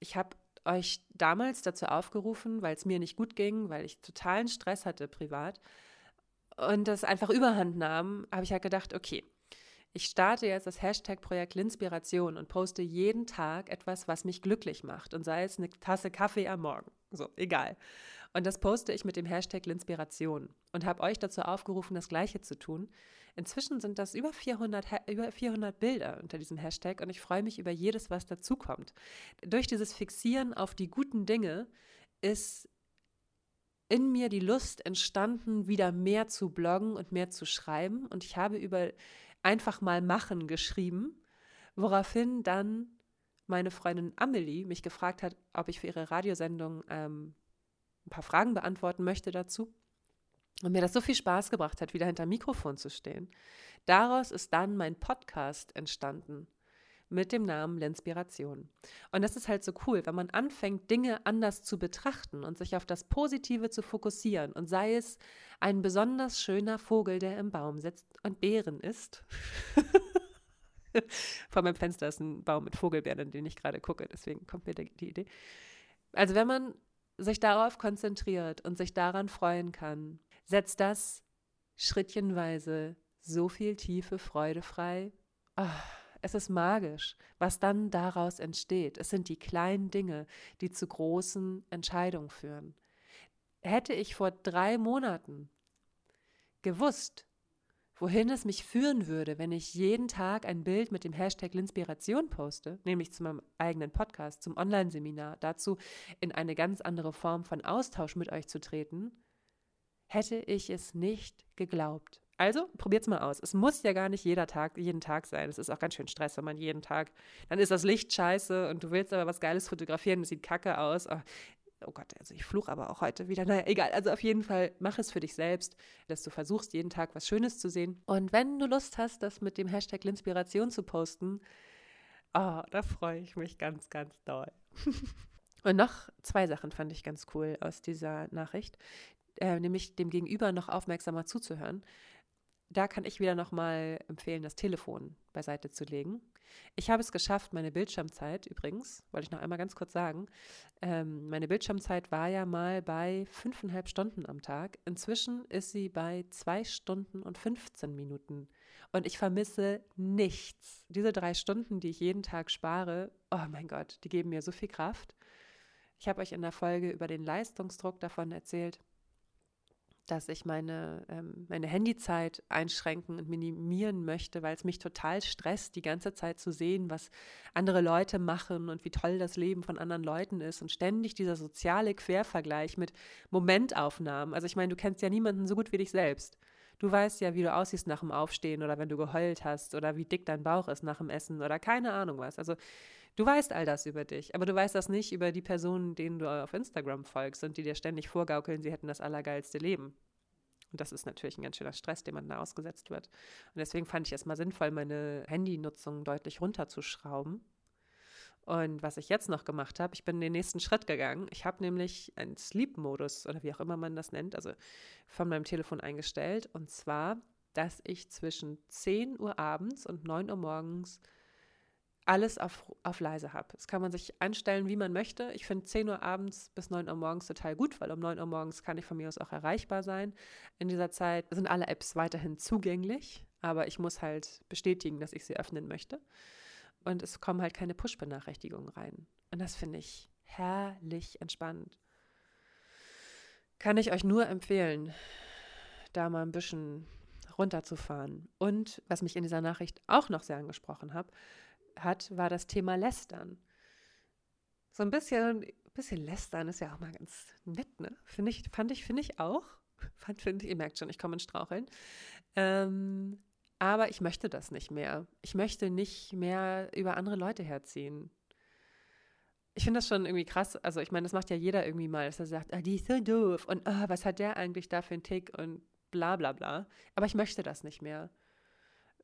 Ich habe euch damals dazu aufgerufen, weil es mir nicht gut ging, weil ich totalen Stress hatte privat und das einfach überhand nahm, habe ich halt gedacht, okay, ich starte jetzt das Hashtag-Projekt Linspiration und poste jeden Tag etwas, was mich glücklich macht. Und sei es eine Tasse Kaffee am Morgen. So, egal. Und das poste ich mit dem Hashtag Linspiration und habe euch dazu aufgerufen, das Gleiche zu tun. Inzwischen sind das über 400, über 400 Bilder unter diesem Hashtag und ich freue mich über jedes, was dazukommt. Durch dieses Fixieren auf die guten Dinge ist in mir die Lust entstanden, wieder mehr zu bloggen und mehr zu schreiben. Und ich habe über einfach mal machen geschrieben, Woraufhin dann meine Freundin Amelie mich gefragt hat, ob ich für ihre Radiosendung ähm, ein paar Fragen beantworten möchte dazu. Und mir das so viel Spaß gebracht hat, wieder hinter Mikrofon zu stehen. Daraus ist dann mein Podcast entstanden mit dem Namen L'Inspiration. Und das ist halt so cool, wenn man anfängt, Dinge anders zu betrachten und sich auf das Positive zu fokussieren und sei es ein besonders schöner Vogel, der im Baum sitzt und Beeren isst. Vor meinem Fenster ist ein Baum mit Vogelbeeren, in den ich gerade gucke, deswegen kommt mir die Idee. Also wenn man sich darauf konzentriert und sich daran freuen kann, setzt das schrittchenweise so viel tiefe Freude frei. Oh, es ist magisch, was dann daraus entsteht. Es sind die kleinen Dinge, die zu großen Entscheidungen führen. Hätte ich vor drei Monaten gewusst, wohin es mich führen würde, wenn ich jeden Tag ein Bild mit dem Hashtag Linspiration poste, nämlich zu meinem eigenen Podcast, zum Online-Seminar, dazu in eine ganz andere Form von Austausch mit euch zu treten, hätte ich es nicht geglaubt. Also probiert es mal aus. Es muss ja gar nicht jeder Tag, jeden Tag sein. Es ist auch ganz schön Stress, wenn man jeden Tag, dann ist das Licht scheiße und du willst aber was Geiles fotografieren, es sieht kacke aus. Oh, oh Gott, also ich fluche aber auch heute wieder. Naja, egal. Also auf jeden Fall mach es für dich selbst, dass du versuchst, jeden Tag was Schönes zu sehen. Und wenn du Lust hast, das mit dem Hashtag Linspiration zu posten, oh, da freue ich mich ganz, ganz doll. Und noch zwei Sachen fand ich ganz cool aus dieser Nachricht, äh, nämlich dem Gegenüber noch aufmerksamer zuzuhören da kann ich wieder nochmal empfehlen, das Telefon beiseite zu legen. Ich habe es geschafft, meine Bildschirmzeit übrigens, wollte ich noch einmal ganz kurz sagen, ähm, meine Bildschirmzeit war ja mal bei fünfeinhalb Stunden am Tag. Inzwischen ist sie bei zwei Stunden und 15 Minuten. Und ich vermisse nichts. Diese drei Stunden, die ich jeden Tag spare, oh mein Gott, die geben mir so viel Kraft. Ich habe euch in der Folge über den Leistungsdruck davon erzählt dass ich meine, ähm, meine Handyzeit einschränken und minimieren möchte, weil es mich total stresst, die ganze Zeit zu sehen, was andere Leute machen und wie toll das Leben von anderen Leuten ist und ständig dieser soziale Quervergleich mit Momentaufnahmen. Also ich meine, du kennst ja niemanden so gut wie dich selbst. Du weißt ja, wie du aussiehst nach dem Aufstehen oder wenn du geheult hast oder wie dick dein Bauch ist nach dem Essen oder keine Ahnung was. Also du weißt all das über dich, aber du weißt das nicht über die Personen, denen du auf Instagram folgst und die dir ständig vorgaukeln, sie hätten das allergeilste Leben. Und das ist natürlich ein ganz schöner Stress, dem man da ausgesetzt wird. Und deswegen fand ich es mal sinnvoll, meine Handynutzung deutlich runterzuschrauben. Und was ich jetzt noch gemacht habe, ich bin den nächsten Schritt gegangen. Ich habe nämlich einen Sleep-Modus oder wie auch immer man das nennt, also von meinem Telefon eingestellt. Und zwar, dass ich zwischen 10 Uhr abends und 9 Uhr morgens alles auf, auf leise habe. Das kann man sich einstellen, wie man möchte. Ich finde 10 Uhr abends bis 9 Uhr morgens total gut, weil um 9 Uhr morgens kann ich von mir aus auch erreichbar sein. In dieser Zeit sind alle Apps weiterhin zugänglich, aber ich muss halt bestätigen, dass ich sie öffnen möchte. Und es kommen halt keine Push-Benachrichtigungen rein. Und das finde ich herrlich entspannt. Kann ich euch nur empfehlen, da mal ein bisschen runterzufahren. Und was mich in dieser Nachricht auch noch sehr angesprochen hat, hat, war das Thema Lästern. So ein bisschen, bisschen Lästern ist ja auch mal ganz nett, ne? Finde ich, fand ich, finde ich auch. Fand, finde ich, ihr merkt schon, ich komme in Straucheln. Ähm, aber ich möchte das nicht mehr. Ich möchte nicht mehr über andere Leute herziehen. Ich finde das schon irgendwie krass. Also, ich meine, das macht ja jeder irgendwie mal, dass er sagt, ah, die ist so doof und ah, was hat der eigentlich da für einen Tick und bla bla bla. Aber ich möchte das nicht mehr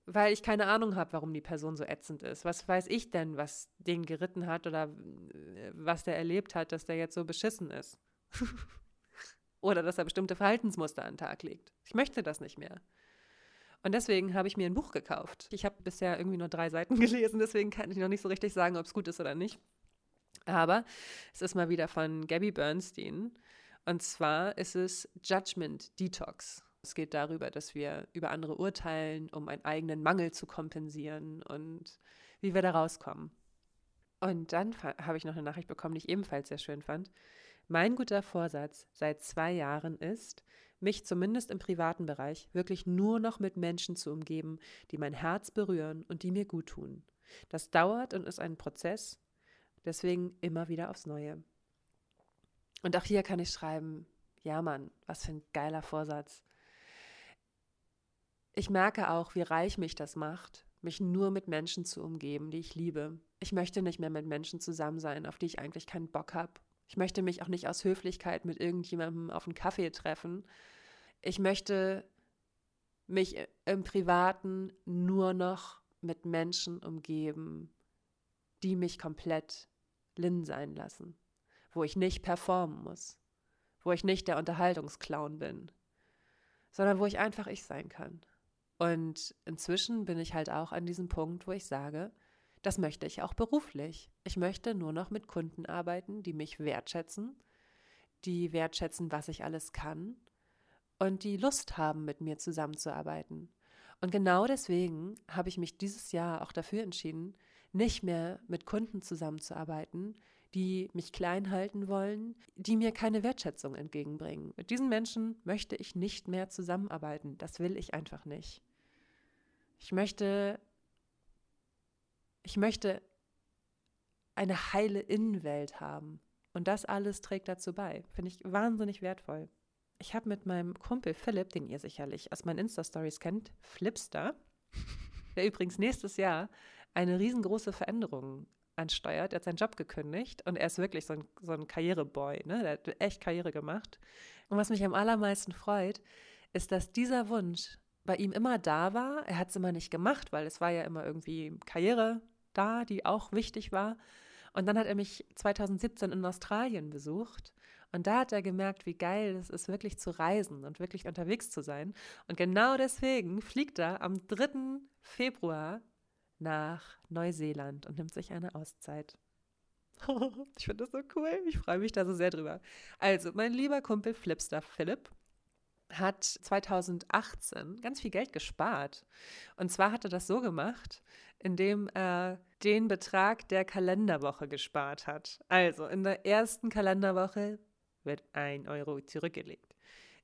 weil ich keine Ahnung habe, warum die Person so ätzend ist. Was weiß ich denn, was den geritten hat oder äh, was der erlebt hat, dass der jetzt so beschissen ist? oder dass er bestimmte Verhaltensmuster an den Tag legt. Ich möchte das nicht mehr. Und deswegen habe ich mir ein Buch gekauft. Ich habe bisher irgendwie nur drei Seiten gelesen, deswegen kann ich noch nicht so richtig sagen, ob es gut ist oder nicht. Aber es ist mal wieder von Gabby Bernstein. Und zwar ist es Judgment Detox. Es geht darüber, dass wir über andere urteilen, um einen eigenen Mangel zu kompensieren und wie wir da rauskommen. Und dann habe ich noch eine Nachricht bekommen, die ich ebenfalls sehr schön fand. Mein guter Vorsatz seit zwei Jahren ist, mich zumindest im privaten Bereich wirklich nur noch mit Menschen zu umgeben, die mein Herz berühren und die mir gut tun. Das dauert und ist ein Prozess, deswegen immer wieder aufs Neue. Und auch hier kann ich schreiben, ja Mann, was für ein geiler Vorsatz ich merke auch, wie reich mich das macht, mich nur mit Menschen zu umgeben, die ich liebe. Ich möchte nicht mehr mit Menschen zusammen sein, auf die ich eigentlich keinen Bock habe. Ich möchte mich auch nicht aus Höflichkeit mit irgendjemandem auf einen Kaffee treffen. Ich möchte mich im Privaten nur noch mit Menschen umgeben, die mich komplett lin sein lassen, wo ich nicht performen muss, wo ich nicht der Unterhaltungsclown bin, sondern wo ich einfach ich sein kann. Und inzwischen bin ich halt auch an diesem Punkt, wo ich sage, das möchte ich auch beruflich. Ich möchte nur noch mit Kunden arbeiten, die mich wertschätzen, die wertschätzen, was ich alles kann und die Lust haben, mit mir zusammenzuarbeiten. Und genau deswegen habe ich mich dieses Jahr auch dafür entschieden, nicht mehr mit Kunden zusammenzuarbeiten, die mich klein halten wollen, die mir keine Wertschätzung entgegenbringen. Mit diesen Menschen möchte ich nicht mehr zusammenarbeiten. Das will ich einfach nicht. Ich möchte, ich möchte eine heile Innenwelt haben. Und das alles trägt dazu bei. Finde ich wahnsinnig wertvoll. Ich habe mit meinem Kumpel Philipp, den ihr sicherlich aus meinen Insta-Stories kennt, Flipster, der übrigens nächstes Jahr eine riesengroße Veränderung ansteuert. Er hat seinen Job gekündigt und er ist wirklich so ein, so ein Karriereboy. Ne? Der hat echt Karriere gemacht. Und was mich am allermeisten freut, ist, dass dieser Wunsch bei ihm immer da war. Er hat es immer nicht gemacht, weil es war ja immer irgendwie Karriere da, die auch wichtig war. Und dann hat er mich 2017 in Australien besucht. Und da hat er gemerkt, wie geil es ist, wirklich zu reisen und wirklich unterwegs zu sein. Und genau deswegen fliegt er am 3. Februar nach Neuseeland und nimmt sich eine Auszeit. ich finde das so cool. Ich freue mich da so sehr drüber. Also, mein lieber Kumpel Flipster Philipp hat 2018 ganz viel Geld gespart. Und zwar hat er das so gemacht, indem er den Betrag der Kalenderwoche gespart hat. Also in der ersten Kalenderwoche wird ein Euro zurückgelegt.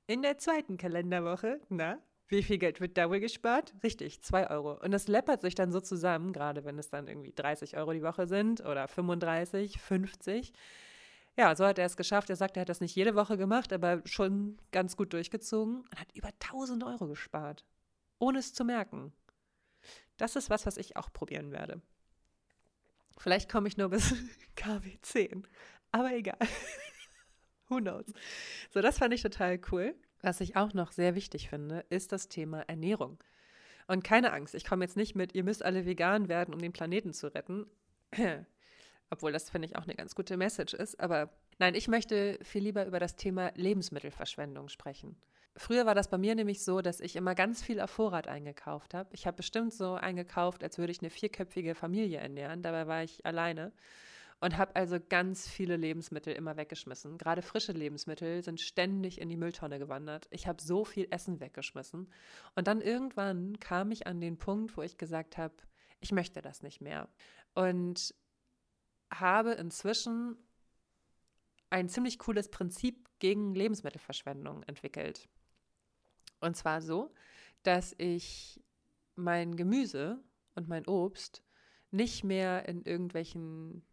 In der zweiten Kalenderwoche, na, wie viel Geld wird da wohl gespart? Richtig, 2 Euro. Und das läppert sich dann so zusammen, gerade wenn es dann irgendwie 30 Euro die Woche sind oder 35, 50. Ja, so hat er es geschafft. Er sagt, er hat das nicht jede Woche gemacht, aber schon ganz gut durchgezogen und hat über 1000 Euro gespart, ohne es zu merken. Das ist was, was ich auch probieren werde. Vielleicht komme ich nur bis KW 10, aber egal. Who knows? So, das fand ich total cool. Was ich auch noch sehr wichtig finde, ist das Thema Ernährung. Und keine Angst, ich komme jetzt nicht mit, ihr müsst alle vegan werden, um den Planeten zu retten. Obwohl das, finde ich, auch eine ganz gute Message ist. Aber nein, ich möchte viel lieber über das Thema Lebensmittelverschwendung sprechen. Früher war das bei mir nämlich so, dass ich immer ganz viel auf Vorrat eingekauft habe. Ich habe bestimmt so eingekauft, als würde ich eine vierköpfige Familie ernähren. Dabei war ich alleine und habe also ganz viele Lebensmittel immer weggeschmissen. Gerade frische Lebensmittel sind ständig in die Mülltonne gewandert. Ich habe so viel Essen weggeschmissen. Und dann irgendwann kam ich an den Punkt, wo ich gesagt habe, ich möchte das nicht mehr. Und habe inzwischen ein ziemlich cooles Prinzip gegen Lebensmittelverschwendung entwickelt. Und zwar so, dass ich mein Gemüse und mein Obst nicht mehr in irgendwelchen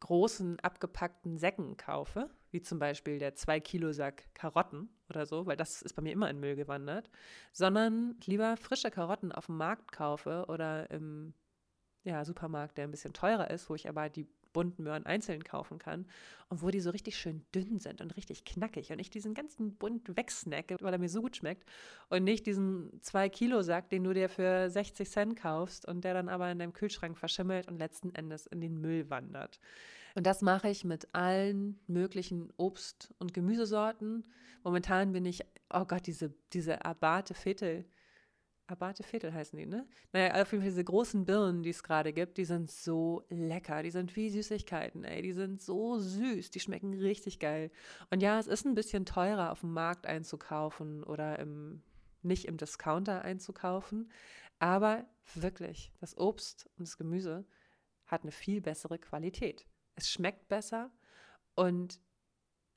großen abgepackten Säcken kaufe, wie zum Beispiel der 2-Kilo-Sack Karotten oder so, weil das ist bei mir immer in Müll gewandert, sondern lieber frische Karotten auf dem Markt kaufe oder im ja, Supermarkt, der ein bisschen teurer ist, wo ich aber die bunten Möhren einzeln kaufen kann und wo die so richtig schön dünn sind und richtig knackig und ich diesen ganzen bunt wegsnacke, weil er mir so gut schmeckt und nicht diesen 2-Kilo-Sack, den du dir für 60 Cent kaufst und der dann aber in deinem Kühlschrank verschimmelt und letzten Endes in den Müll wandert. Und das mache ich mit allen möglichen Obst- und Gemüsesorten. Momentan bin ich, oh Gott, diese, diese Abate Fetel Abate Viertel heißen die, ne? Naja, auf jeden Fall diese großen Birnen, die es gerade gibt, die sind so lecker. Die sind wie Süßigkeiten, ey. Die sind so süß. Die schmecken richtig geil. Und ja, es ist ein bisschen teurer, auf dem Markt einzukaufen oder im, nicht im Discounter einzukaufen. Aber wirklich, das Obst und das Gemüse hat eine viel bessere Qualität. Es schmeckt besser und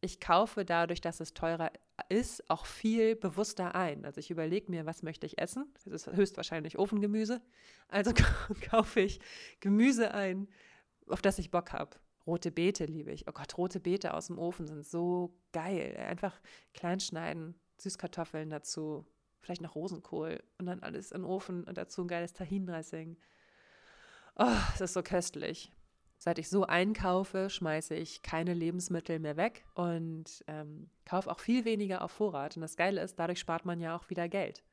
ich kaufe dadurch, dass es teurer ist, auch viel bewusster ein. Also ich überlege mir, was möchte ich essen? Das ist höchstwahrscheinlich Ofengemüse. Also kaufe ich Gemüse ein, auf das ich Bock habe. Rote Beete liebe ich. Oh Gott, rote Beete aus dem Ofen sind so geil. Einfach klein schneiden, Süßkartoffeln dazu. vielleicht noch Rosenkohl und dann alles in den Ofen und dazu ein geiles Tahin-Dressing. Oh, es ist so köstlich. Seit ich so einkaufe, schmeiße ich keine Lebensmittel mehr weg und ähm, kaufe auch viel weniger auf Vorrat. Und das Geile ist, dadurch spart man ja auch wieder Geld.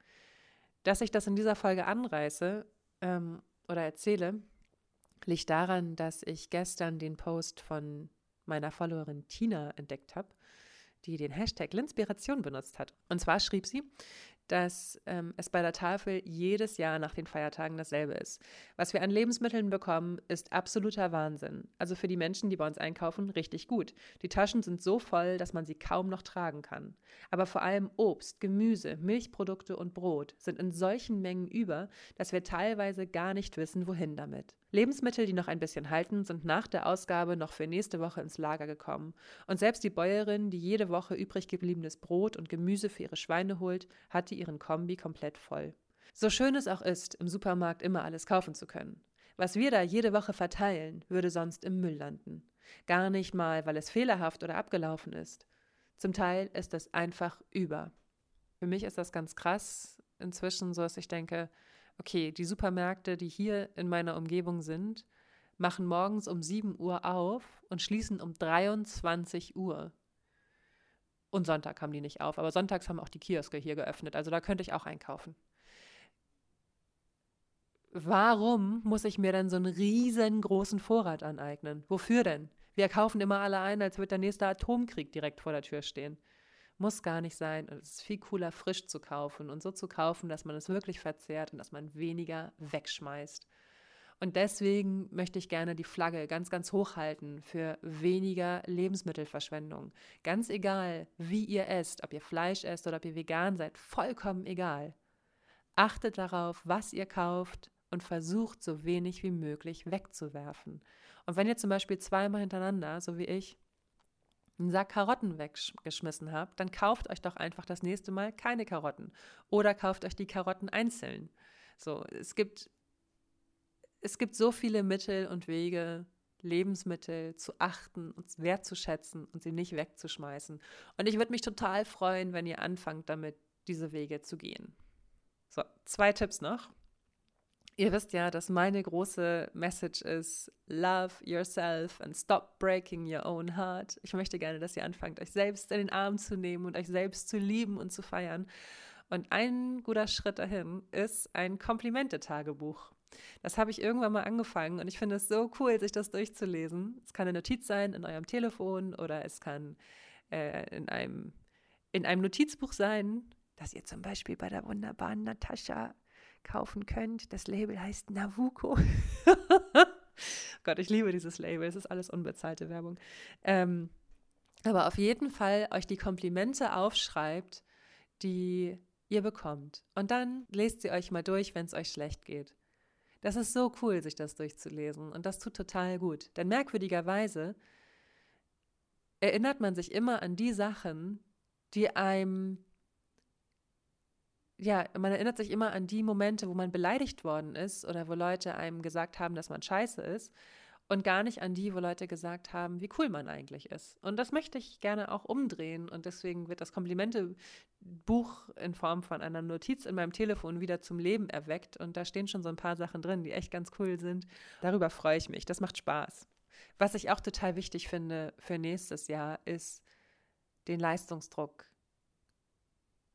Dass ich das in dieser Folge anreiße ähm, oder erzähle, liegt daran, dass ich gestern den Post von meiner Followerin Tina entdeckt habe, die den Hashtag Linspiration benutzt hat. Und zwar schrieb sie, dass ähm, es bei der Tafel jedes Jahr nach den Feiertagen dasselbe ist. Was wir an Lebensmitteln bekommen, ist absoluter Wahnsinn. Also für die Menschen, die bei uns einkaufen, richtig gut. Die Taschen sind so voll, dass man sie kaum noch tragen kann. Aber vor allem Obst, Gemüse, Milchprodukte und Brot sind in solchen Mengen über, dass wir teilweise gar nicht wissen, wohin damit. Lebensmittel, die noch ein bisschen halten, sind nach der Ausgabe noch für nächste Woche ins Lager gekommen. Und selbst die Bäuerin, die jede Woche übrig gebliebenes Brot und Gemüse für ihre Schweine holt, hatte ihren Kombi komplett voll. So schön es auch ist, im Supermarkt immer alles kaufen zu können. Was wir da jede Woche verteilen, würde sonst im Müll landen. Gar nicht mal, weil es fehlerhaft oder abgelaufen ist. Zum Teil ist es einfach über. Für mich ist das ganz krass inzwischen so, dass ich denke, okay, die Supermärkte, die hier in meiner Umgebung sind, machen morgens um 7 Uhr auf und schließen um 23 Uhr. Und Sonntag haben die nicht auf, aber sonntags haben auch die Kioske hier geöffnet, also da könnte ich auch einkaufen. Warum muss ich mir dann so einen riesengroßen Vorrat aneignen? Wofür denn? Wir kaufen immer alle ein, als würde der nächste Atomkrieg direkt vor der Tür stehen. Muss gar nicht sein. Es ist viel cooler, frisch zu kaufen und so zu kaufen, dass man es wirklich verzehrt und dass man weniger wegschmeißt. Und deswegen möchte ich gerne die Flagge ganz, ganz hoch halten für weniger Lebensmittelverschwendung. Ganz egal, wie ihr esst, ob ihr Fleisch esst oder ob ihr vegan seid, vollkommen egal. Achtet darauf, was ihr kauft und versucht so wenig wie möglich wegzuwerfen. Und wenn ihr zum Beispiel zweimal hintereinander, so wie ich, einen Sack Karotten weggeschmissen habt, dann kauft euch doch einfach das nächste Mal keine Karotten oder kauft euch die Karotten einzeln. So, es gibt es gibt so viele Mittel und Wege, Lebensmittel zu achten und wertzuschätzen und sie nicht wegzuschmeißen. Und ich würde mich total freuen, wenn ihr anfangt, damit diese Wege zu gehen. So, zwei Tipps noch. Ihr wisst ja, dass meine große Message ist, love yourself and stop breaking your own heart. Ich möchte gerne, dass ihr anfangt, euch selbst in den Arm zu nehmen und euch selbst zu lieben und zu feiern. Und ein guter Schritt dahin ist ein Komplimente-Tagebuch. Das habe ich irgendwann mal angefangen und ich finde es so cool, sich das durchzulesen. Es kann eine Notiz sein in eurem Telefon oder es kann äh, in, einem, in einem Notizbuch sein, das ihr zum Beispiel bei der wunderbaren Natascha kaufen könnt. Das Label heißt Navuko. Gott, ich liebe dieses Label. Es ist alles unbezahlte Werbung. Ähm, aber auf jeden Fall euch die Komplimente aufschreibt, die ihr bekommt. Und dann lest sie euch mal durch, wenn es euch schlecht geht. Das ist so cool, sich das durchzulesen. Und das tut total gut. Denn merkwürdigerweise erinnert man sich immer an die Sachen, die einem ja, man erinnert sich immer an die Momente, wo man beleidigt worden ist oder wo Leute einem gesagt haben, dass man scheiße ist und gar nicht an die, wo Leute gesagt haben, wie cool man eigentlich ist. Und das möchte ich gerne auch umdrehen und deswegen wird das Komplimente-Buch in Form von einer Notiz in meinem Telefon wieder zum Leben erweckt und da stehen schon so ein paar Sachen drin, die echt ganz cool sind. Darüber freue ich mich. Das macht Spaß. Was ich auch total wichtig finde für nächstes Jahr ist den Leistungsdruck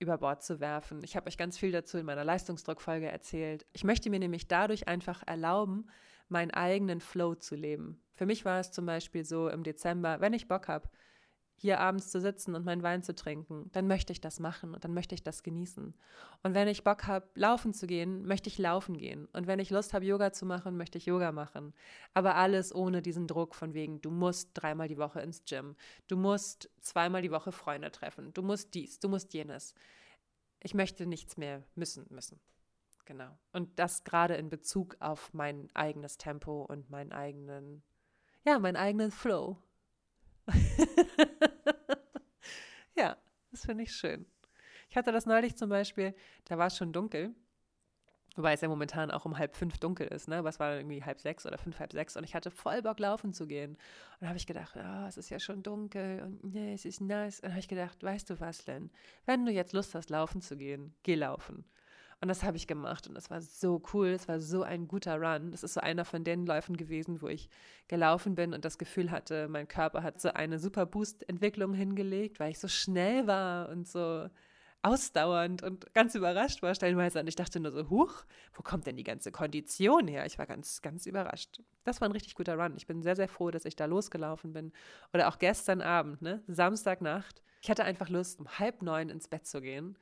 über Bord zu werfen. Ich habe euch ganz viel dazu in meiner Leistungsdruckfolge erzählt. Ich möchte mir nämlich dadurch einfach erlauben, meinen eigenen Flow zu leben. Für mich war es zum Beispiel so im Dezember, wenn ich Bock habe, hier abends zu sitzen und meinen Wein zu trinken, dann möchte ich das machen und dann möchte ich das genießen. Und wenn ich Bock habe, laufen zu gehen, möchte ich laufen gehen. Und wenn ich Lust habe, Yoga zu machen, möchte ich Yoga machen. Aber alles ohne diesen Druck von wegen, du musst dreimal die Woche ins Gym, du musst zweimal die Woche Freunde treffen, du musst dies, du musst jenes. Ich möchte nichts mehr müssen müssen. Genau. Und das gerade in Bezug auf mein eigenes Tempo und meinen eigenen, ja, meinen eigenen Flow. ja, das finde ich schön. Ich hatte das neulich zum Beispiel, da war es schon dunkel Wobei es ja momentan auch um halb fünf dunkel ist, ne? Was war irgendwie halb sechs oder fünf, halb sechs und ich hatte voll Bock laufen zu gehen. Und dann habe ich gedacht, ja, es ist ja schon dunkel und nee, es ist nass. Und dann habe ich gedacht, weißt du was, Len? Wenn du jetzt Lust hast, laufen zu gehen, geh laufen. Und das habe ich gemacht und das war so cool, es war so ein guter Run. Das ist so einer von den Läufen gewesen, wo ich gelaufen bin und das Gefühl hatte, mein Körper hat so eine super Boost-Entwicklung hingelegt, weil ich so schnell war und so ausdauernd und ganz überrascht war stellenweise. Und ich dachte nur so, huch, wo kommt denn die ganze Kondition her? Ich war ganz, ganz überrascht. Das war ein richtig guter Run. Ich bin sehr, sehr froh, dass ich da losgelaufen bin. Oder auch gestern Abend, ne? Samstagnacht. Ich hatte einfach Lust, um halb neun ins Bett zu gehen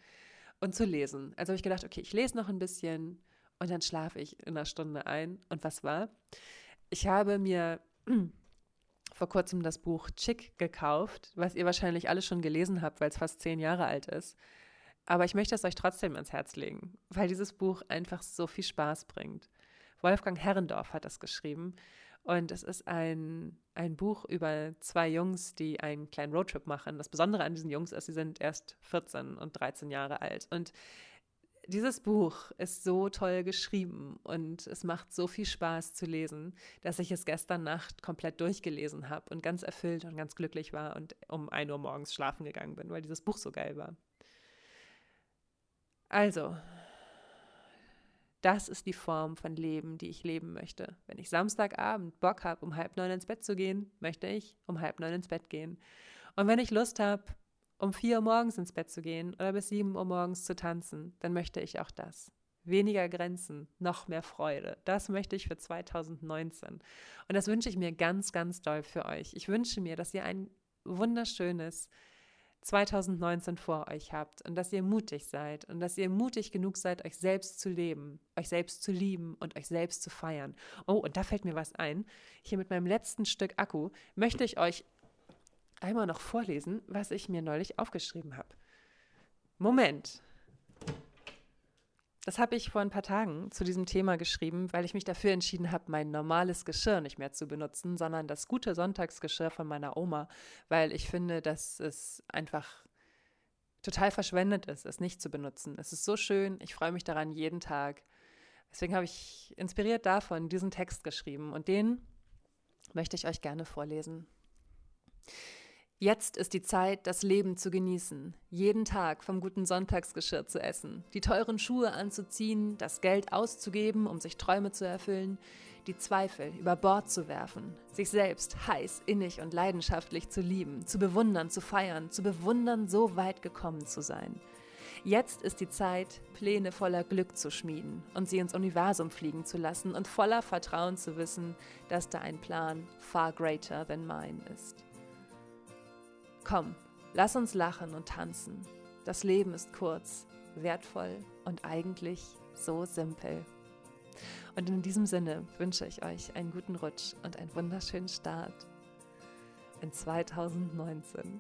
und zu lesen. Also habe ich gedacht, okay, ich lese noch ein bisschen und dann schlafe ich in einer Stunde ein. Und was war? Ich habe mir vor kurzem das Buch Chick gekauft, was ihr wahrscheinlich alle schon gelesen habt, weil es fast zehn Jahre alt ist. Aber ich möchte es euch trotzdem ans Herz legen, weil dieses Buch einfach so viel Spaß bringt. Wolfgang Herrendorf hat das geschrieben und es ist ein, ein Buch über zwei Jungs, die einen kleinen Roadtrip machen. Das Besondere an diesen Jungs ist, sie sind erst 14 und 13 Jahre alt. Und dieses Buch ist so toll geschrieben und es macht so viel Spaß zu lesen, dass ich es gestern Nacht komplett durchgelesen habe und ganz erfüllt und ganz glücklich war und um 1 Uhr morgens schlafen gegangen bin, weil dieses Buch so geil war. Also, das ist die Form von Leben, die ich leben möchte. Wenn ich Samstagabend Bock habe, um halb neun ins Bett zu gehen, möchte ich um halb neun ins Bett gehen. Und wenn ich Lust habe, um vier Uhr morgens ins Bett zu gehen oder bis sieben Uhr morgens zu tanzen, dann möchte ich auch das. Weniger Grenzen, noch mehr Freude. Das möchte ich für 2019. Und das wünsche ich mir ganz, ganz doll für euch. Ich wünsche mir, dass ihr ein wunderschönes, 2019 vor euch habt und dass ihr mutig seid und dass ihr mutig genug seid, euch selbst zu leben, euch selbst zu lieben und euch selbst zu feiern. Oh, und da fällt mir was ein. Hier mit meinem letzten Stück Akku möchte ich euch einmal noch vorlesen, was ich mir neulich aufgeschrieben habe. Moment. Das habe ich vor ein paar Tagen zu diesem Thema geschrieben, weil ich mich dafür entschieden habe, mein normales Geschirr nicht mehr zu benutzen, sondern das gute Sonntagsgeschirr von meiner Oma, weil ich finde, dass es einfach total verschwendet ist, es nicht zu benutzen. Es ist so schön, ich freue mich daran jeden Tag. Deswegen habe ich inspiriert davon diesen Text geschrieben und den möchte ich euch gerne vorlesen. Jetzt ist die Zeit, das Leben zu genießen, jeden Tag vom guten Sonntagsgeschirr zu essen, die teuren Schuhe anzuziehen, das Geld auszugeben, um sich Träume zu erfüllen, die Zweifel über Bord zu werfen, sich selbst heiß, innig und leidenschaftlich zu lieben, zu bewundern, zu feiern, zu bewundern, so weit gekommen zu sein. Jetzt ist die Zeit, Pläne voller Glück zu schmieden und sie ins Universum fliegen zu lassen und voller Vertrauen zu wissen, dass da ein Plan far greater than mine ist. Komm, lass uns lachen und tanzen. Das Leben ist kurz, wertvoll und eigentlich so simpel. Und in diesem Sinne wünsche ich euch einen guten Rutsch und einen wunderschönen Start in 2019.